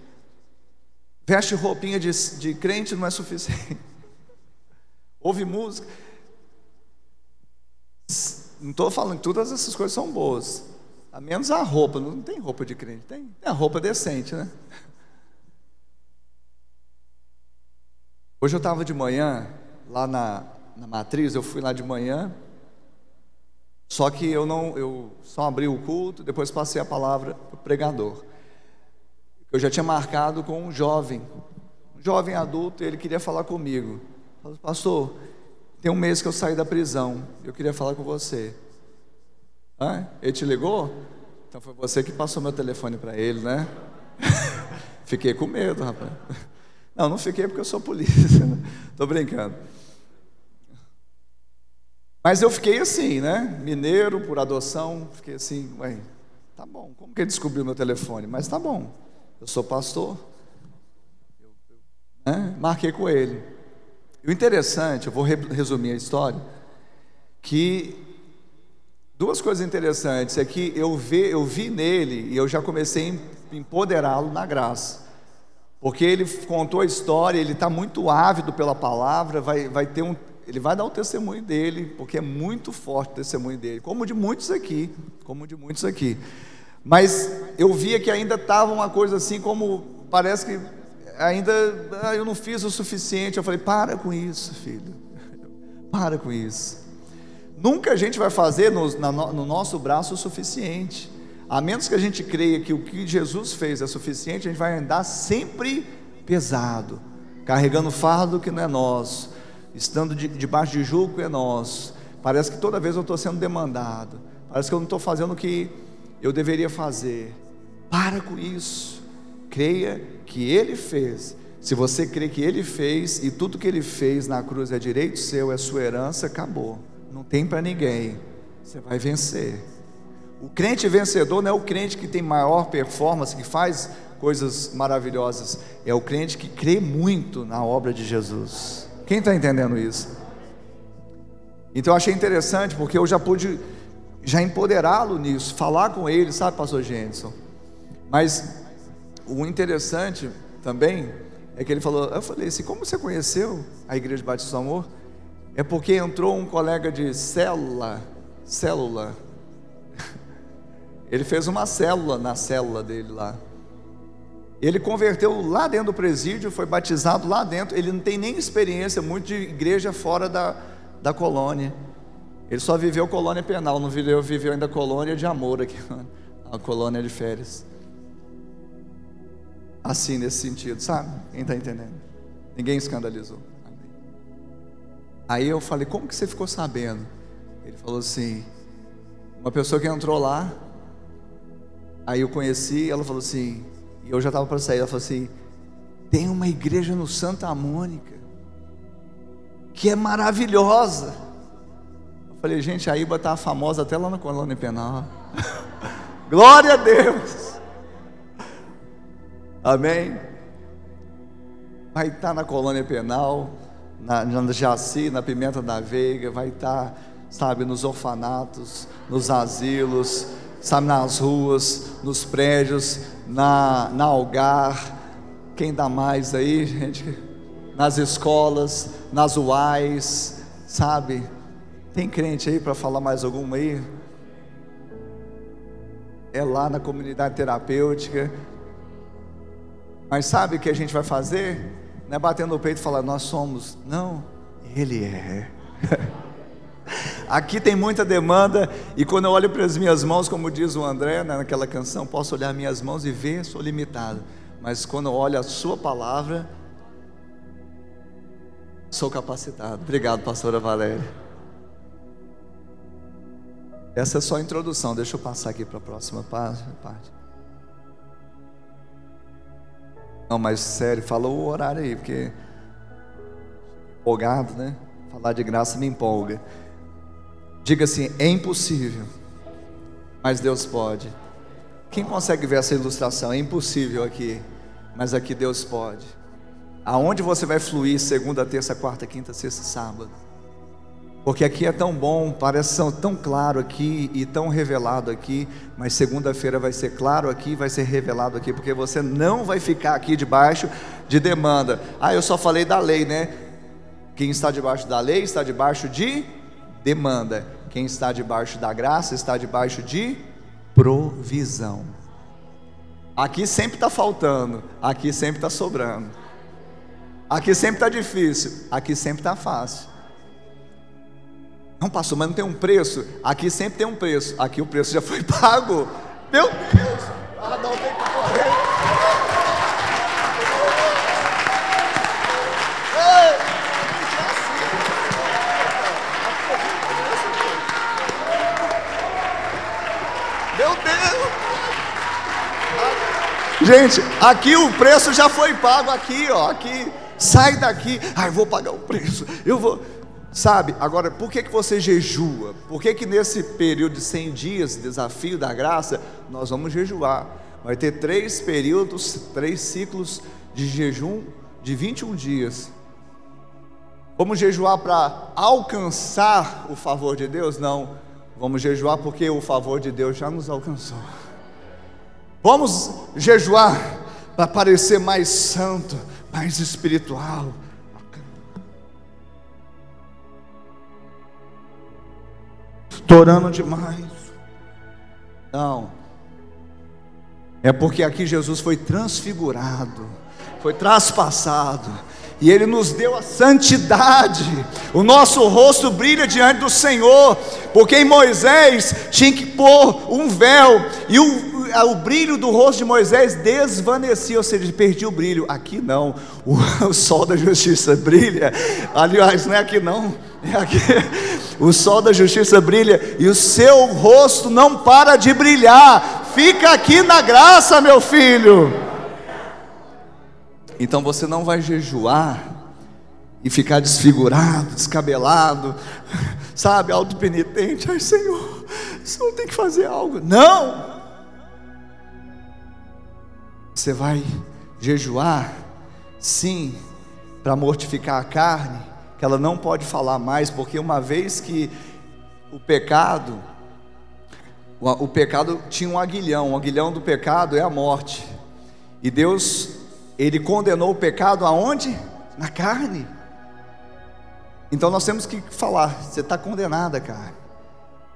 [SPEAKER 2] Veste roupinha de, de crente não é suficiente. Ouve música. Não estou falando que todas essas coisas são boas. A menos a roupa. Não tem roupa de crente. Tem, tem a roupa decente, né? Hoje eu estava de manhã lá na, na matriz, eu fui lá de manhã. Só que eu não, eu só abri o culto, depois passei a palavra para o pregador. Eu já tinha marcado com um jovem, um jovem adulto, ele queria falar comigo. Falei, pastor, tem um mês que eu saí da prisão, eu queria falar com você. Hã? Ele te ligou? Então foi você que passou meu telefone para ele, né? Fiquei com medo, rapaz. Não, não fiquei porque eu sou polícia. Estou brincando. Mas eu fiquei assim, né? Mineiro por adoção, fiquei assim, ué, tá bom. Como que ele descobriu meu telefone? Mas tá bom. Eu sou pastor. Né? Marquei com ele. O interessante, eu vou resumir a história, que duas coisas interessantes é que eu vi, eu vi nele e eu já comecei a empoderá-lo na graça. Porque ele contou a história, ele está muito ávido pela palavra, vai, vai ter um, ele vai dar o testemunho dele, porque é muito forte o testemunho dele, como de muitos aqui, como de muitos aqui. Mas eu via que ainda estava uma coisa assim, como parece que ainda ah, eu não fiz o suficiente. Eu falei: para com isso, filho, para com isso. Nunca a gente vai fazer no, na, no nosso braço o suficiente, a menos que a gente creia que o que Jesus fez é suficiente, a gente vai andar sempre pesado, carregando fardo que não é nosso estando de, debaixo de julgo é nosso. Parece que toda vez eu estou sendo demandado. Parece que eu não estou fazendo o que eu deveria fazer. Para com isso. Creia que Ele fez. Se você crê que Ele fez e tudo que Ele fez na cruz é direito seu, é sua herança, acabou. Não tem para ninguém. Você vai vencer. O crente vencedor não é o crente que tem maior performance, que faz coisas maravilhosas. É o crente que crê muito na obra de Jesus. Quem está entendendo isso? Então eu achei interessante porque eu já pude já empoderá-lo nisso, falar com ele, sabe, pastor Jenson? Mas o interessante também é que ele falou, eu falei assim, como você conheceu a Igreja Batista do Amor? É porque entrou um colega de célula, célula. Ele fez uma célula na célula dele lá. Ele converteu lá dentro do presídio, foi batizado lá dentro. Ele não tem nem experiência muito de igreja fora da, da colônia. Ele só viveu colônia penal, não viveu, viveu ainda colônia de amor aqui, a colônia de férias. Assim, nesse sentido, sabe? Quem está entendendo? Ninguém escandalizou. Aí eu falei, como que você ficou sabendo? Ele falou assim, uma pessoa que entrou lá, aí eu conheci, ela falou assim, e eu já estava para sair. Ela falou assim: tem uma igreja no Santa Mônica que é maravilhosa. Eu falei, gente, a Iba está famosa até lá na colônia penal. Glória a Deus. Amém. Vai estar tá na colônia penal, na, na Jaci, na Pimenta da Veiga, vai estar, tá, sabe, nos orfanatos, nos asilos, sabe, nas ruas, nos prédios, na, na Algar, quem dá mais aí, gente? Nas escolas, nas UAIs, sabe? Tem crente aí para falar mais alguma aí? É lá na comunidade terapêutica. Mas sabe o que a gente vai fazer? Não é batendo no peito e falar, nós somos. Não, Ele é. Aqui tem muita demanda, e quando eu olho para as minhas mãos, como diz o André né, naquela canção, posso olhar minhas mãos e ver, sou limitado. Mas quando eu olho a Sua palavra, sou capacitado. Obrigado, pastora Valéria. Essa é só a introdução, deixa eu passar aqui para a próxima parte. Não, mas sério, falou o horário aí, porque empolgado, né? Falar de graça me empolga. Diga assim: é impossível, mas Deus pode. Quem consegue ver essa ilustração? É impossível aqui, mas aqui Deus pode. Aonde você vai fluir segunda, terça, quarta, quinta, sexta, sábado? Porque aqui é tão bom, parece tão claro aqui e tão revelado aqui, mas segunda-feira vai ser claro aqui, vai ser revelado aqui, porque você não vai ficar aqui debaixo de demanda. Ah, eu só falei da lei, né? Quem está debaixo da lei está debaixo de demanda. Quem está debaixo da graça está debaixo de provisão. Aqui sempre está faltando, aqui sempre está sobrando. Aqui sempre está difícil, aqui sempre está fácil. Não, pastor, mas não tem um preço? Aqui sempre tem um preço, aqui o preço já foi pago. Meu Deus! Ah, não tem que correr. Gente, aqui o preço já foi pago aqui, ó, aqui. Sai daqui. Ai, vou pagar o preço. Eu vou Sabe, agora, por que, que você jejua? Por que, que nesse período de 100 dias, desafio da graça, nós vamos jejuar? Vai ter três períodos, três ciclos de jejum de 21 dias. Vamos jejuar para alcançar o favor de Deus? Não. Vamos jejuar porque o favor de Deus já nos alcançou. Vamos jejuar para parecer mais santo, mais espiritual. Estou orando demais. Não. É porque aqui Jesus foi transfigurado, foi traspassado e Ele nos deu a santidade. O nosso rosto brilha diante do Senhor, porque em Moisés tinha que pôr um véu, e o, o brilho do rosto de Moisés desvanecia, ou seja, perdia o brilho. Aqui não, o, o sol da justiça brilha. Aliás, não é aqui não, é aqui. O sol da justiça brilha e o seu rosto não para de brilhar. Fica aqui na graça, meu filho. Então você não vai jejuar e ficar desfigurado, descabelado, sabe, autopenitente. Ai, Senhor, o Senhor tem que fazer algo. Não! Você vai jejuar, sim, para mortificar a carne, que ela não pode falar mais, porque uma vez que o pecado, o, pecado tinha um aguilhão, o aguilhão do pecado é a morte. E Deus ele condenou o pecado aonde? Na carne. Então nós temos que falar: você está condenada, cara.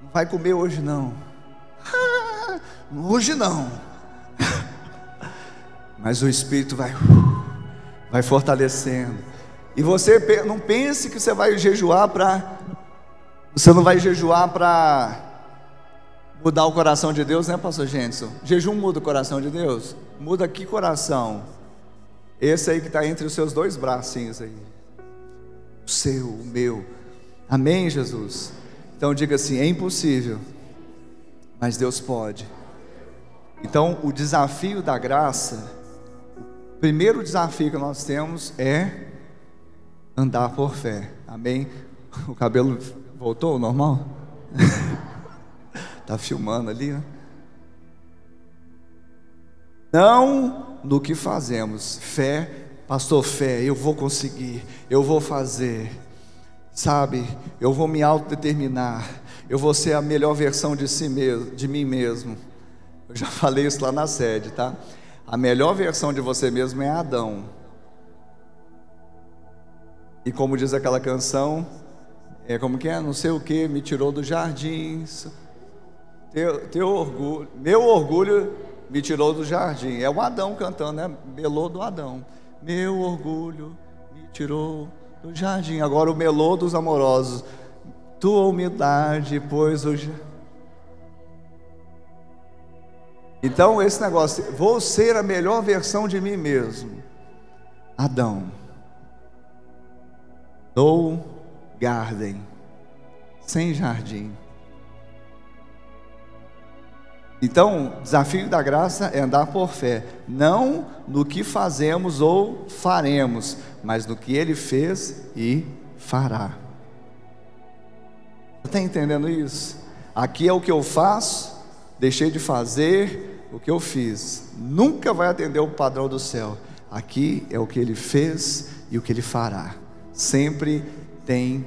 [SPEAKER 2] Não vai comer hoje não. hoje não. Mas o Espírito vai, vai fortalecendo. E você não pense que você vai jejuar para. Você não vai jejuar para mudar o coração de Deus, né, Pastor Jenson? Jejum muda o coração de Deus? Muda que coração? Esse aí que está entre os seus dois bracinhos aí. O seu, o meu. Amém, Jesus? Então diga assim: é impossível, mas Deus pode. Então, o desafio da graça, primeiro desafio que nós temos é andar por fé. Amém? O cabelo voltou ao normal? Está filmando ali, né? Não no que fazemos. Fé, pastor, fé, eu vou conseguir, eu vou fazer. Sabe, eu vou me autodeterminar. Eu vou ser a melhor versão de si mesmo, de mim mesmo. Eu já falei isso lá na sede, tá? A melhor versão de você mesmo é Adão. E como diz aquela canção, é como que é, não sei o que, me tirou do jardim. Teu, teu orgulho, meu orgulho me tirou do jardim. É o Adão cantando, né? Melô do Adão. Meu orgulho me tirou do jardim. Agora o melô dos amorosos. Tua humildade, pois hoje. Então, esse negócio, vou ser a melhor versão de mim mesmo. Adão. No garden. Sem jardim. Então, desafio da graça é andar por fé, não no que fazemos ou faremos, mas no que Ele fez e fará. Está entendendo isso? Aqui é o que eu faço, deixei de fazer o que eu fiz. Nunca vai atender o padrão do céu. Aqui é o que Ele fez e o que Ele fará. Sempre tem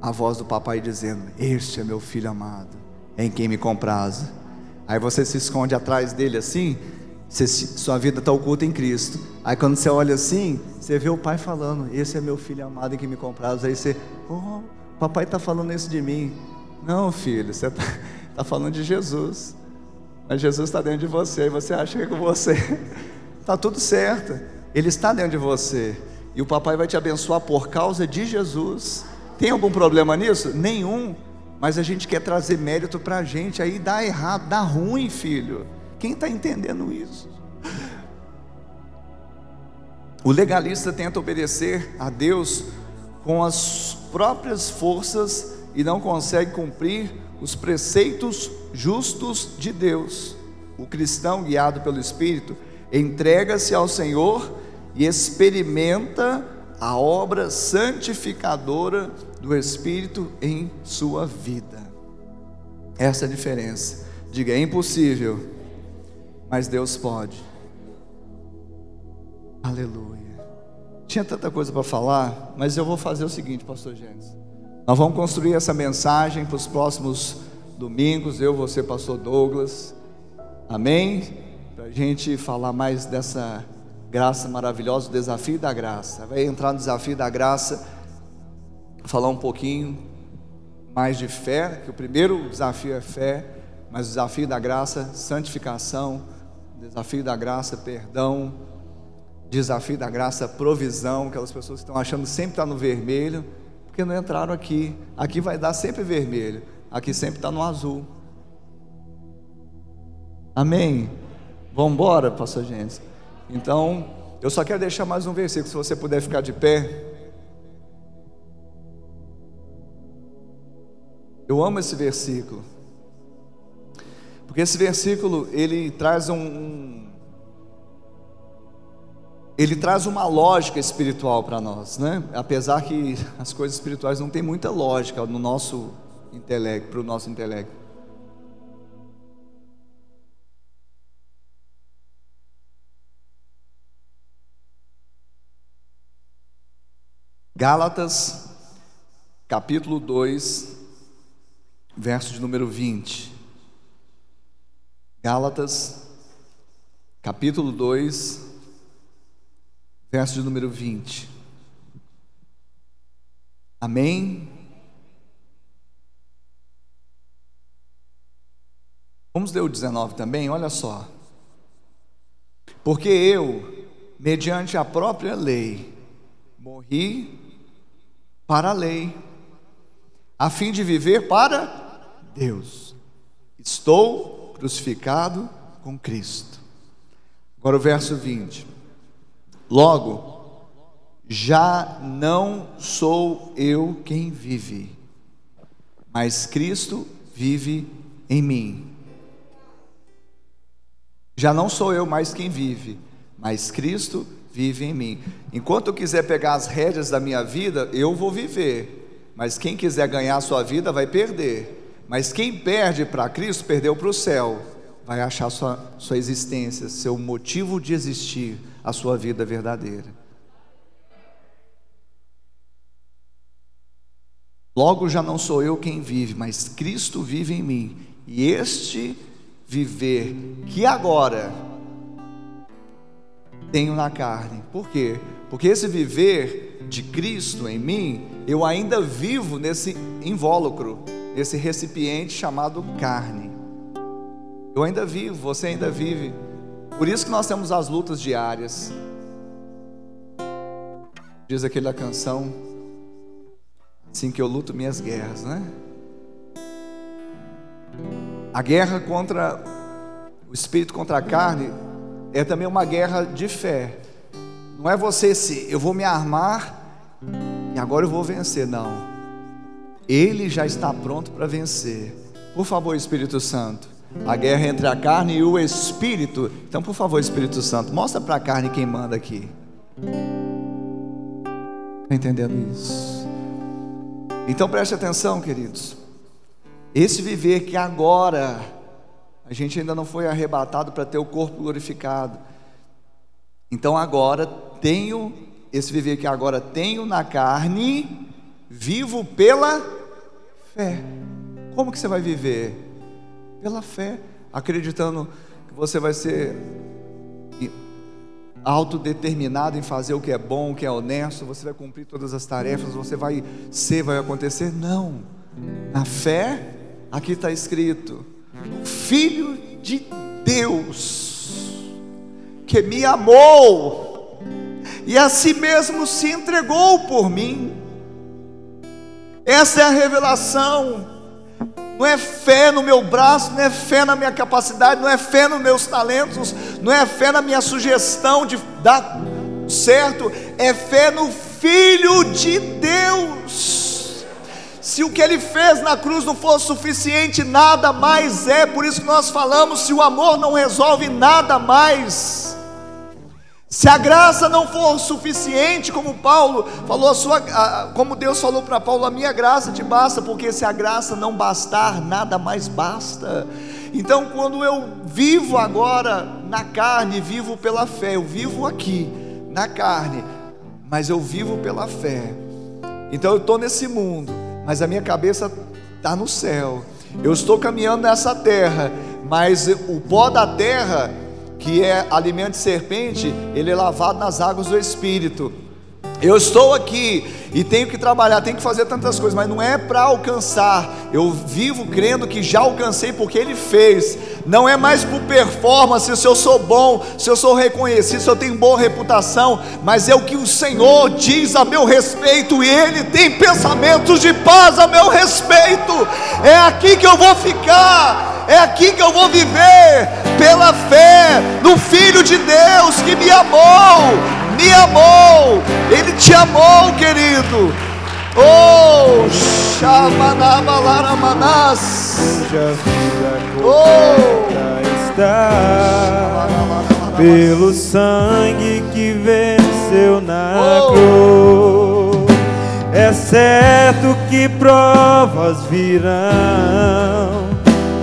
[SPEAKER 2] a voz do papai dizendo: Este é meu filho amado, em quem me comprazo Aí você se esconde atrás dele assim, você, sua vida está oculta em Cristo. Aí quando você olha assim, você vê o pai falando: Esse é meu filho amado em que me comprados. Aí você, oh, papai está falando isso de mim. Não, filho, você está tá falando de Jesus. Mas Jesus está dentro de você. E você acha que é com você está tudo certo. Ele está dentro de você. E o papai vai te abençoar por causa de Jesus. Tem algum problema nisso? Nenhum mas a gente quer trazer mérito para a gente, aí dá errado, dá ruim, filho. Quem está entendendo isso? O legalista tenta obedecer a Deus com as próprias forças e não consegue cumprir os preceitos justos de Deus. O cristão, guiado pelo Espírito, entrega-se ao Senhor e experimenta a obra santificadora do Espírito em sua vida. Essa é a diferença. Diga, é impossível, mas Deus pode. Aleluia. Tinha tanta coisa para falar, mas eu vou fazer o seguinte, pastor Gênesis. Nós vamos construir essa mensagem para os próximos domingos, eu, você, pastor Douglas. Amém? Para a gente falar mais dessa graça maravilhosa, o desafio da graça. Vai entrar no desafio da graça, falar um pouquinho mais de fé, que o primeiro desafio é fé, mas o desafio da graça, santificação, desafio da graça, perdão, desafio da graça, provisão, aquelas pessoas que estão achando sempre está no vermelho, porque não entraram aqui. Aqui vai dar sempre vermelho, aqui sempre está no azul. Amém? Vamos embora, pastor gente. Então, eu só quero deixar mais um versículo, se você puder ficar de pé. Eu amo esse versículo. Porque esse versículo, ele traz um, um ele traz uma lógica espiritual para nós, né? Apesar que as coisas espirituais não têm muita lógica no nosso intelecto, para o nosso intelecto. Gálatas, capítulo 2, verso de número 20. Gálatas, capítulo 2, verso de número 20. Amém? Vamos ler o 19 também, olha só. Porque eu, mediante a própria lei, morri para a lei, a fim de viver para Deus. Estou crucificado com Cristo. Agora o verso 20. Logo, já não sou eu quem vive, mas Cristo vive em mim. Já não sou eu mais quem vive, mas Cristo vive em mim. Enquanto eu quiser pegar as rédeas da minha vida, eu vou viver. Mas quem quiser ganhar a sua vida vai perder. Mas quem perde para Cristo, perdeu para o céu. Vai achar sua, sua existência, seu motivo de existir a sua vida verdadeira. Logo já não sou eu quem vive, mas Cristo vive em mim. E este viver que agora tenho na carne. Por quê? Porque esse viver de Cristo em mim, eu ainda vivo nesse invólucro, nesse recipiente chamado carne. Eu ainda vivo, você ainda vive. Por isso que nós temos as lutas diárias. Diz aquela canção, assim que eu luto minhas guerras, né? A guerra contra o espírito contra a carne é também uma guerra de fé. Não é você se eu vou me armar e agora eu vou vencer, não. Ele já está pronto para vencer. Por favor, Espírito Santo, a guerra entre a carne e o espírito. Então, por favor, Espírito Santo, mostra para a carne quem manda aqui. Está entendendo isso? Então preste atenção, queridos. Esse viver que agora a gente ainda não foi arrebatado para ter o corpo glorificado. Então agora tenho esse viver que agora tenho na carne, vivo pela fé. Como que você vai viver? Pela fé, acreditando que você vai ser autodeterminado em fazer o que é bom, o que é honesto, você vai cumprir todas as tarefas, você vai ser, vai acontecer. Não. Na fé, aqui está escrito: Filho de Deus, que me amou e a si mesmo se entregou por mim. Essa é a revelação não é fé no meu braço, não é fé na minha capacidade, não é fé nos meus talentos, não é fé na minha sugestão de dar certo, é fé no Filho de Deus. Se o que ele fez na cruz não for suficiente, nada mais é, por isso que nós falamos: se o amor não resolve nada mais, Se a graça não for suficiente, como Paulo falou, a sua, a, como Deus falou para Paulo, a minha graça te basta, porque se a graça não bastar, nada mais basta. Então, quando eu vivo agora na carne, vivo pela fé, eu vivo aqui na carne, mas eu vivo pela fé. Então, eu estou nesse mundo, mas a minha cabeça está no céu. Eu estou caminhando nessa terra, mas o pó da terra que é alimento de serpente, ele é lavado nas águas do Espírito. Eu estou aqui e tenho que trabalhar, tenho que fazer tantas coisas, mas não é para alcançar. Eu vivo crendo que já alcancei porque Ele fez. Não é mais por performance, se eu sou bom, se eu sou reconhecido, se eu tenho boa reputação, mas é o que o Senhor diz a meu respeito e Ele tem pensamentos de paz a meu respeito. É aqui que eu vou ficar, é aqui que eu vou viver, pela fé no Filho de Deus que me amou, me amou, Ele te amou, querido. Oh, Shamanabalamanás.
[SPEAKER 3] Cuja vida completa está pelo sangue que venceu na
[SPEAKER 2] Oh.
[SPEAKER 3] cruz. É certo que provas virão,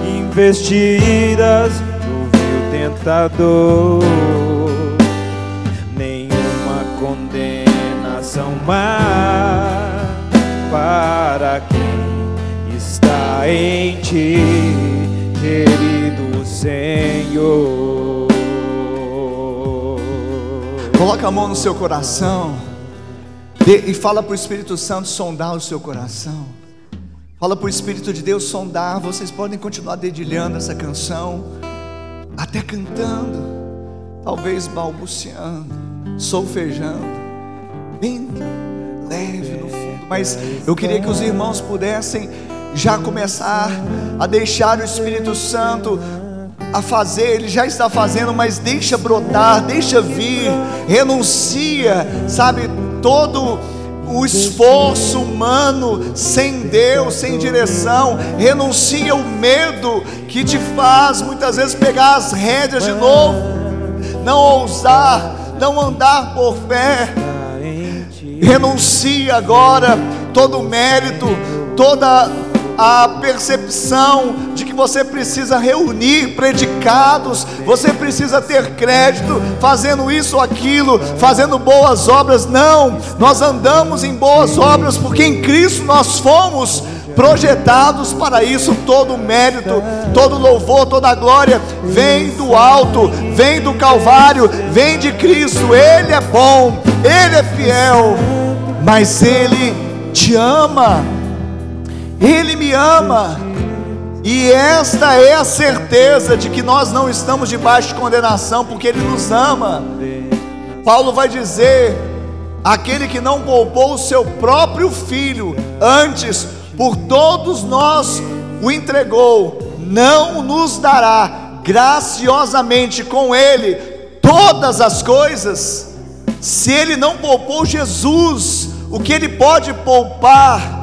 [SPEAKER 3] investidas do vil tentador. Mais para quem está em ti, querido Senhor.
[SPEAKER 2] Coloca a mão no seu coração e fala para o Espírito Santo sondar o seu coração. Fala para o Espírito de Deus sondar. Vocês podem continuar dedilhando essa canção, até cantando, talvez balbuciando, solfejando, bem leve no fundo. Mas eu queria que os irmãos pudessem já começar a deixar o Espírito Santo a fazer, ele já está fazendo, mas deixa brotar, deixa vir, renuncia, sabe, todo o esforço humano sem Deus, sem direção, renuncia o medo que te faz muitas vezes pegar as rédeas de novo, não ousar, não andar por fé, renuncia agora todo o mérito, toda a percepção de que você precisa reunir predicados, você precisa ter crédito, fazendo isso ou aquilo, fazendo boas obras. Não, nós andamos em boas obras porque em Cristo nós fomos projetados para isso. Todo mérito, todo louvor, toda glória vem do alto, vem do Calvário, vem de Cristo. Ele é bom, Ele é fiel, mas Ele te ama. Ele me ama. E esta é a certeza de que nós não estamos debaixo de condenação, porque Ele nos ama. Paulo vai dizer: aquele que não poupou o seu próprio filho, antes por todos nós o entregou, não nos dará graciosamente com Ele todas as coisas? Se Ele não poupou Jesus, o que Ele pode poupar?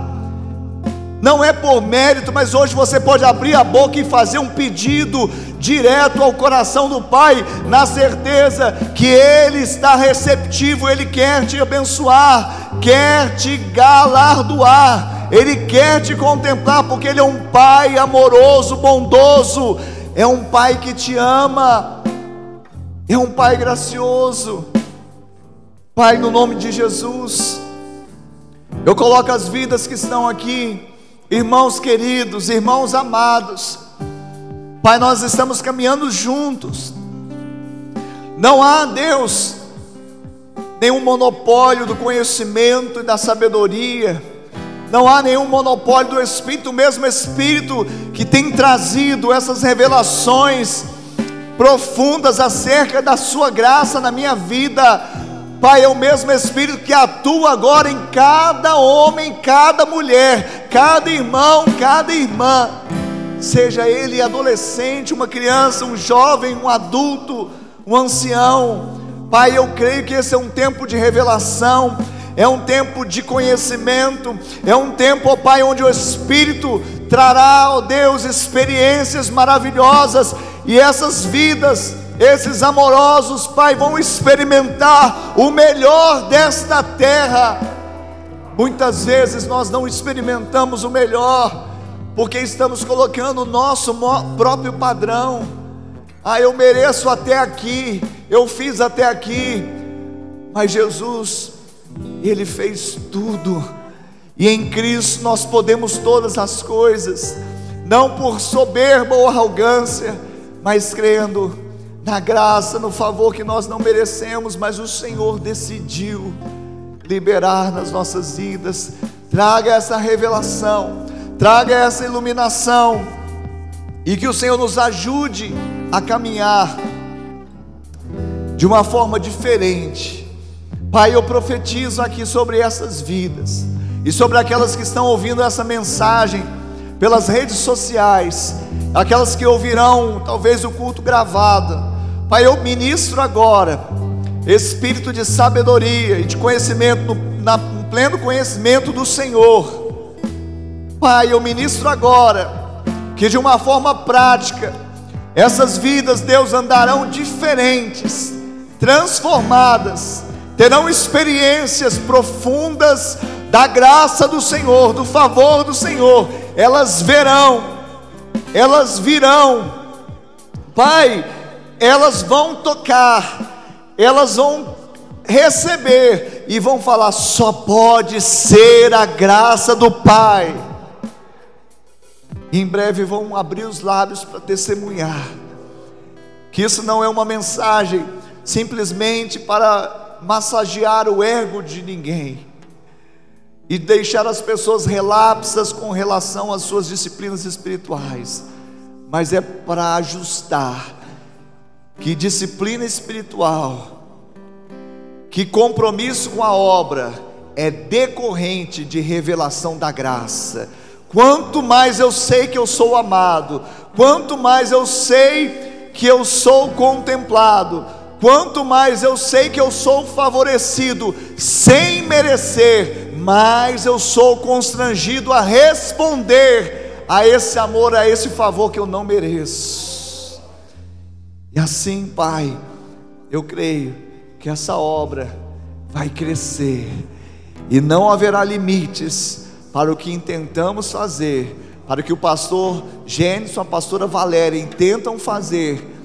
[SPEAKER 2] Não é por mérito, mas hoje você pode abrir a boca e fazer um pedido direto ao coração do Pai, na certeza que Ele está receptivo, Ele quer te abençoar, quer te galardoar, Ele quer te contemplar, porque Ele é um Pai amoroso, bondoso, é um Pai que te ama, é um Pai gracioso. Pai, no nome de Jesus, eu coloco as vidas que estão aqui, irmãos queridos, irmãos amados. Pai, nós estamos caminhando juntos. Não há, Deus, nenhum monopólio do conhecimento e da sabedoria. Não há nenhum monopólio do Espírito, o mesmo Espírito que tem trazido essas revelações profundas acerca da Sua graça na minha vida. Pai, é o mesmo Espírito que atua agora em cada homem, cada mulher, cada irmão, cada irmã, seja ele adolescente, uma criança, um jovem, um adulto, um ancião. Pai, eu creio que esse é um tempo de revelação, é um tempo de conhecimento, é um tempo, ó Pai, onde o Espírito trará, ó Deus, experiências maravilhosas e essas vidas esses amorosos, Pai, vão experimentar o melhor desta terra. Muitas vezes nós não experimentamos o melhor, porque estamos colocando o nosso próprio padrão. Ah, eu mereço até aqui, eu fiz até aqui, mas Jesus, Ele fez tudo, e em Cristo nós podemos todas as coisas, não por soberba ou arrogância, mas crendo na graça, no favor que nós não merecemos, mas o Senhor decidiu liberar nas nossas vidas. Traga essa revelação, traga essa iluminação, e que o Senhor nos ajude a caminhar de uma forma diferente. Pai, eu profetizo aqui sobre essas vidas e sobre aquelas que estão ouvindo essa mensagem pelas redes sociais, aquelas que ouvirão talvez o culto gravado. Pai, eu ministro agora espírito de sabedoria e de conhecimento, na, no pleno conhecimento do Senhor. Pai, eu ministro agora que de uma forma prática, essas vidas, Deus, andarão diferentes, transformadas, terão experiências profundas da graça do Senhor, do favor do Senhor, elas verão, elas virão, Pai, elas vão tocar, elas vão receber e vão falar: só pode ser a graça do Pai. E em breve vão abrir os lábios para testemunhar que isso não é uma mensagem simplesmente para massagear o ego de ninguém e deixar as pessoas relapsas com relação às suas disciplinas espirituais, mas é para ajustar que disciplina espiritual, que compromisso com a obra é decorrente de revelação da graça. Quanto mais eu sei que eu sou amado, quanto mais eu sei que eu sou contemplado, quanto mais eu sei que eu sou favorecido sem merecer, mais eu sou constrangido a responder a esse amor, a esse favor que eu não mereço. E assim, Pai, eu creio que essa obra vai crescer e não haverá limites para o que intentamos fazer, para o que o pastor Gênesis, a pastora Valéria intentam fazer,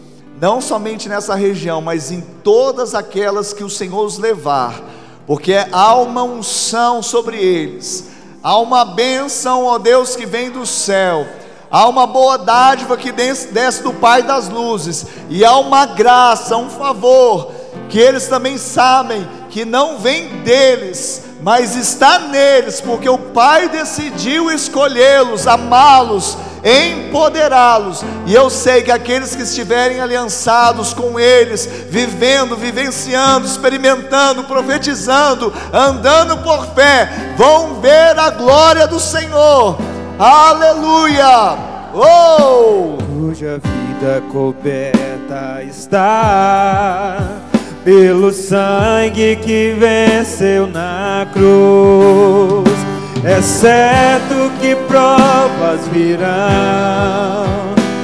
[SPEAKER 2] não somente nessa região, mas em todas aquelas que o Senhor os levar, porque há uma unção sobre eles, há uma bênção, ó Deus, que vem do céu. Há uma boa dádiva que desce do Pai das luzes, e há uma graça, um favor, que eles também sabem que não vem deles, mas está neles, porque o Pai decidiu escolhê-los, amá-los, empoderá-los. E eu sei que aqueles que estiverem aliançados com eles, vivendo, vivenciando, experimentando, profetizando, andando por fé, vão ver a glória do Senhor Aleluia! Oh!
[SPEAKER 3] Cuja vida coberta está pelo sangue que venceu na cruz. É certo que provas virão,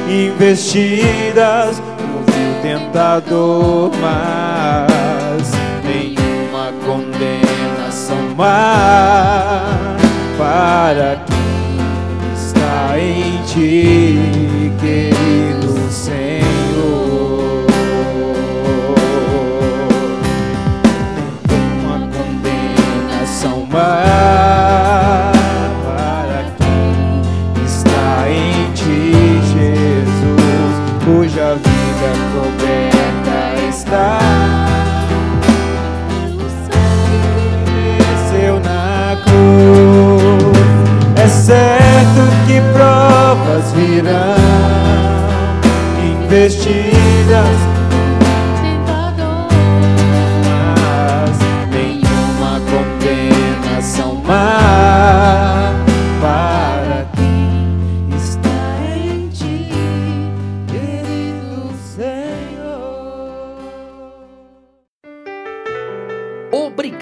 [SPEAKER 3] investidas no vil tentador, mas nenhuma condenação mais para quem está em ti, querido Senhor. Nenhuma condenação mais está. certo que provas virão, investidas.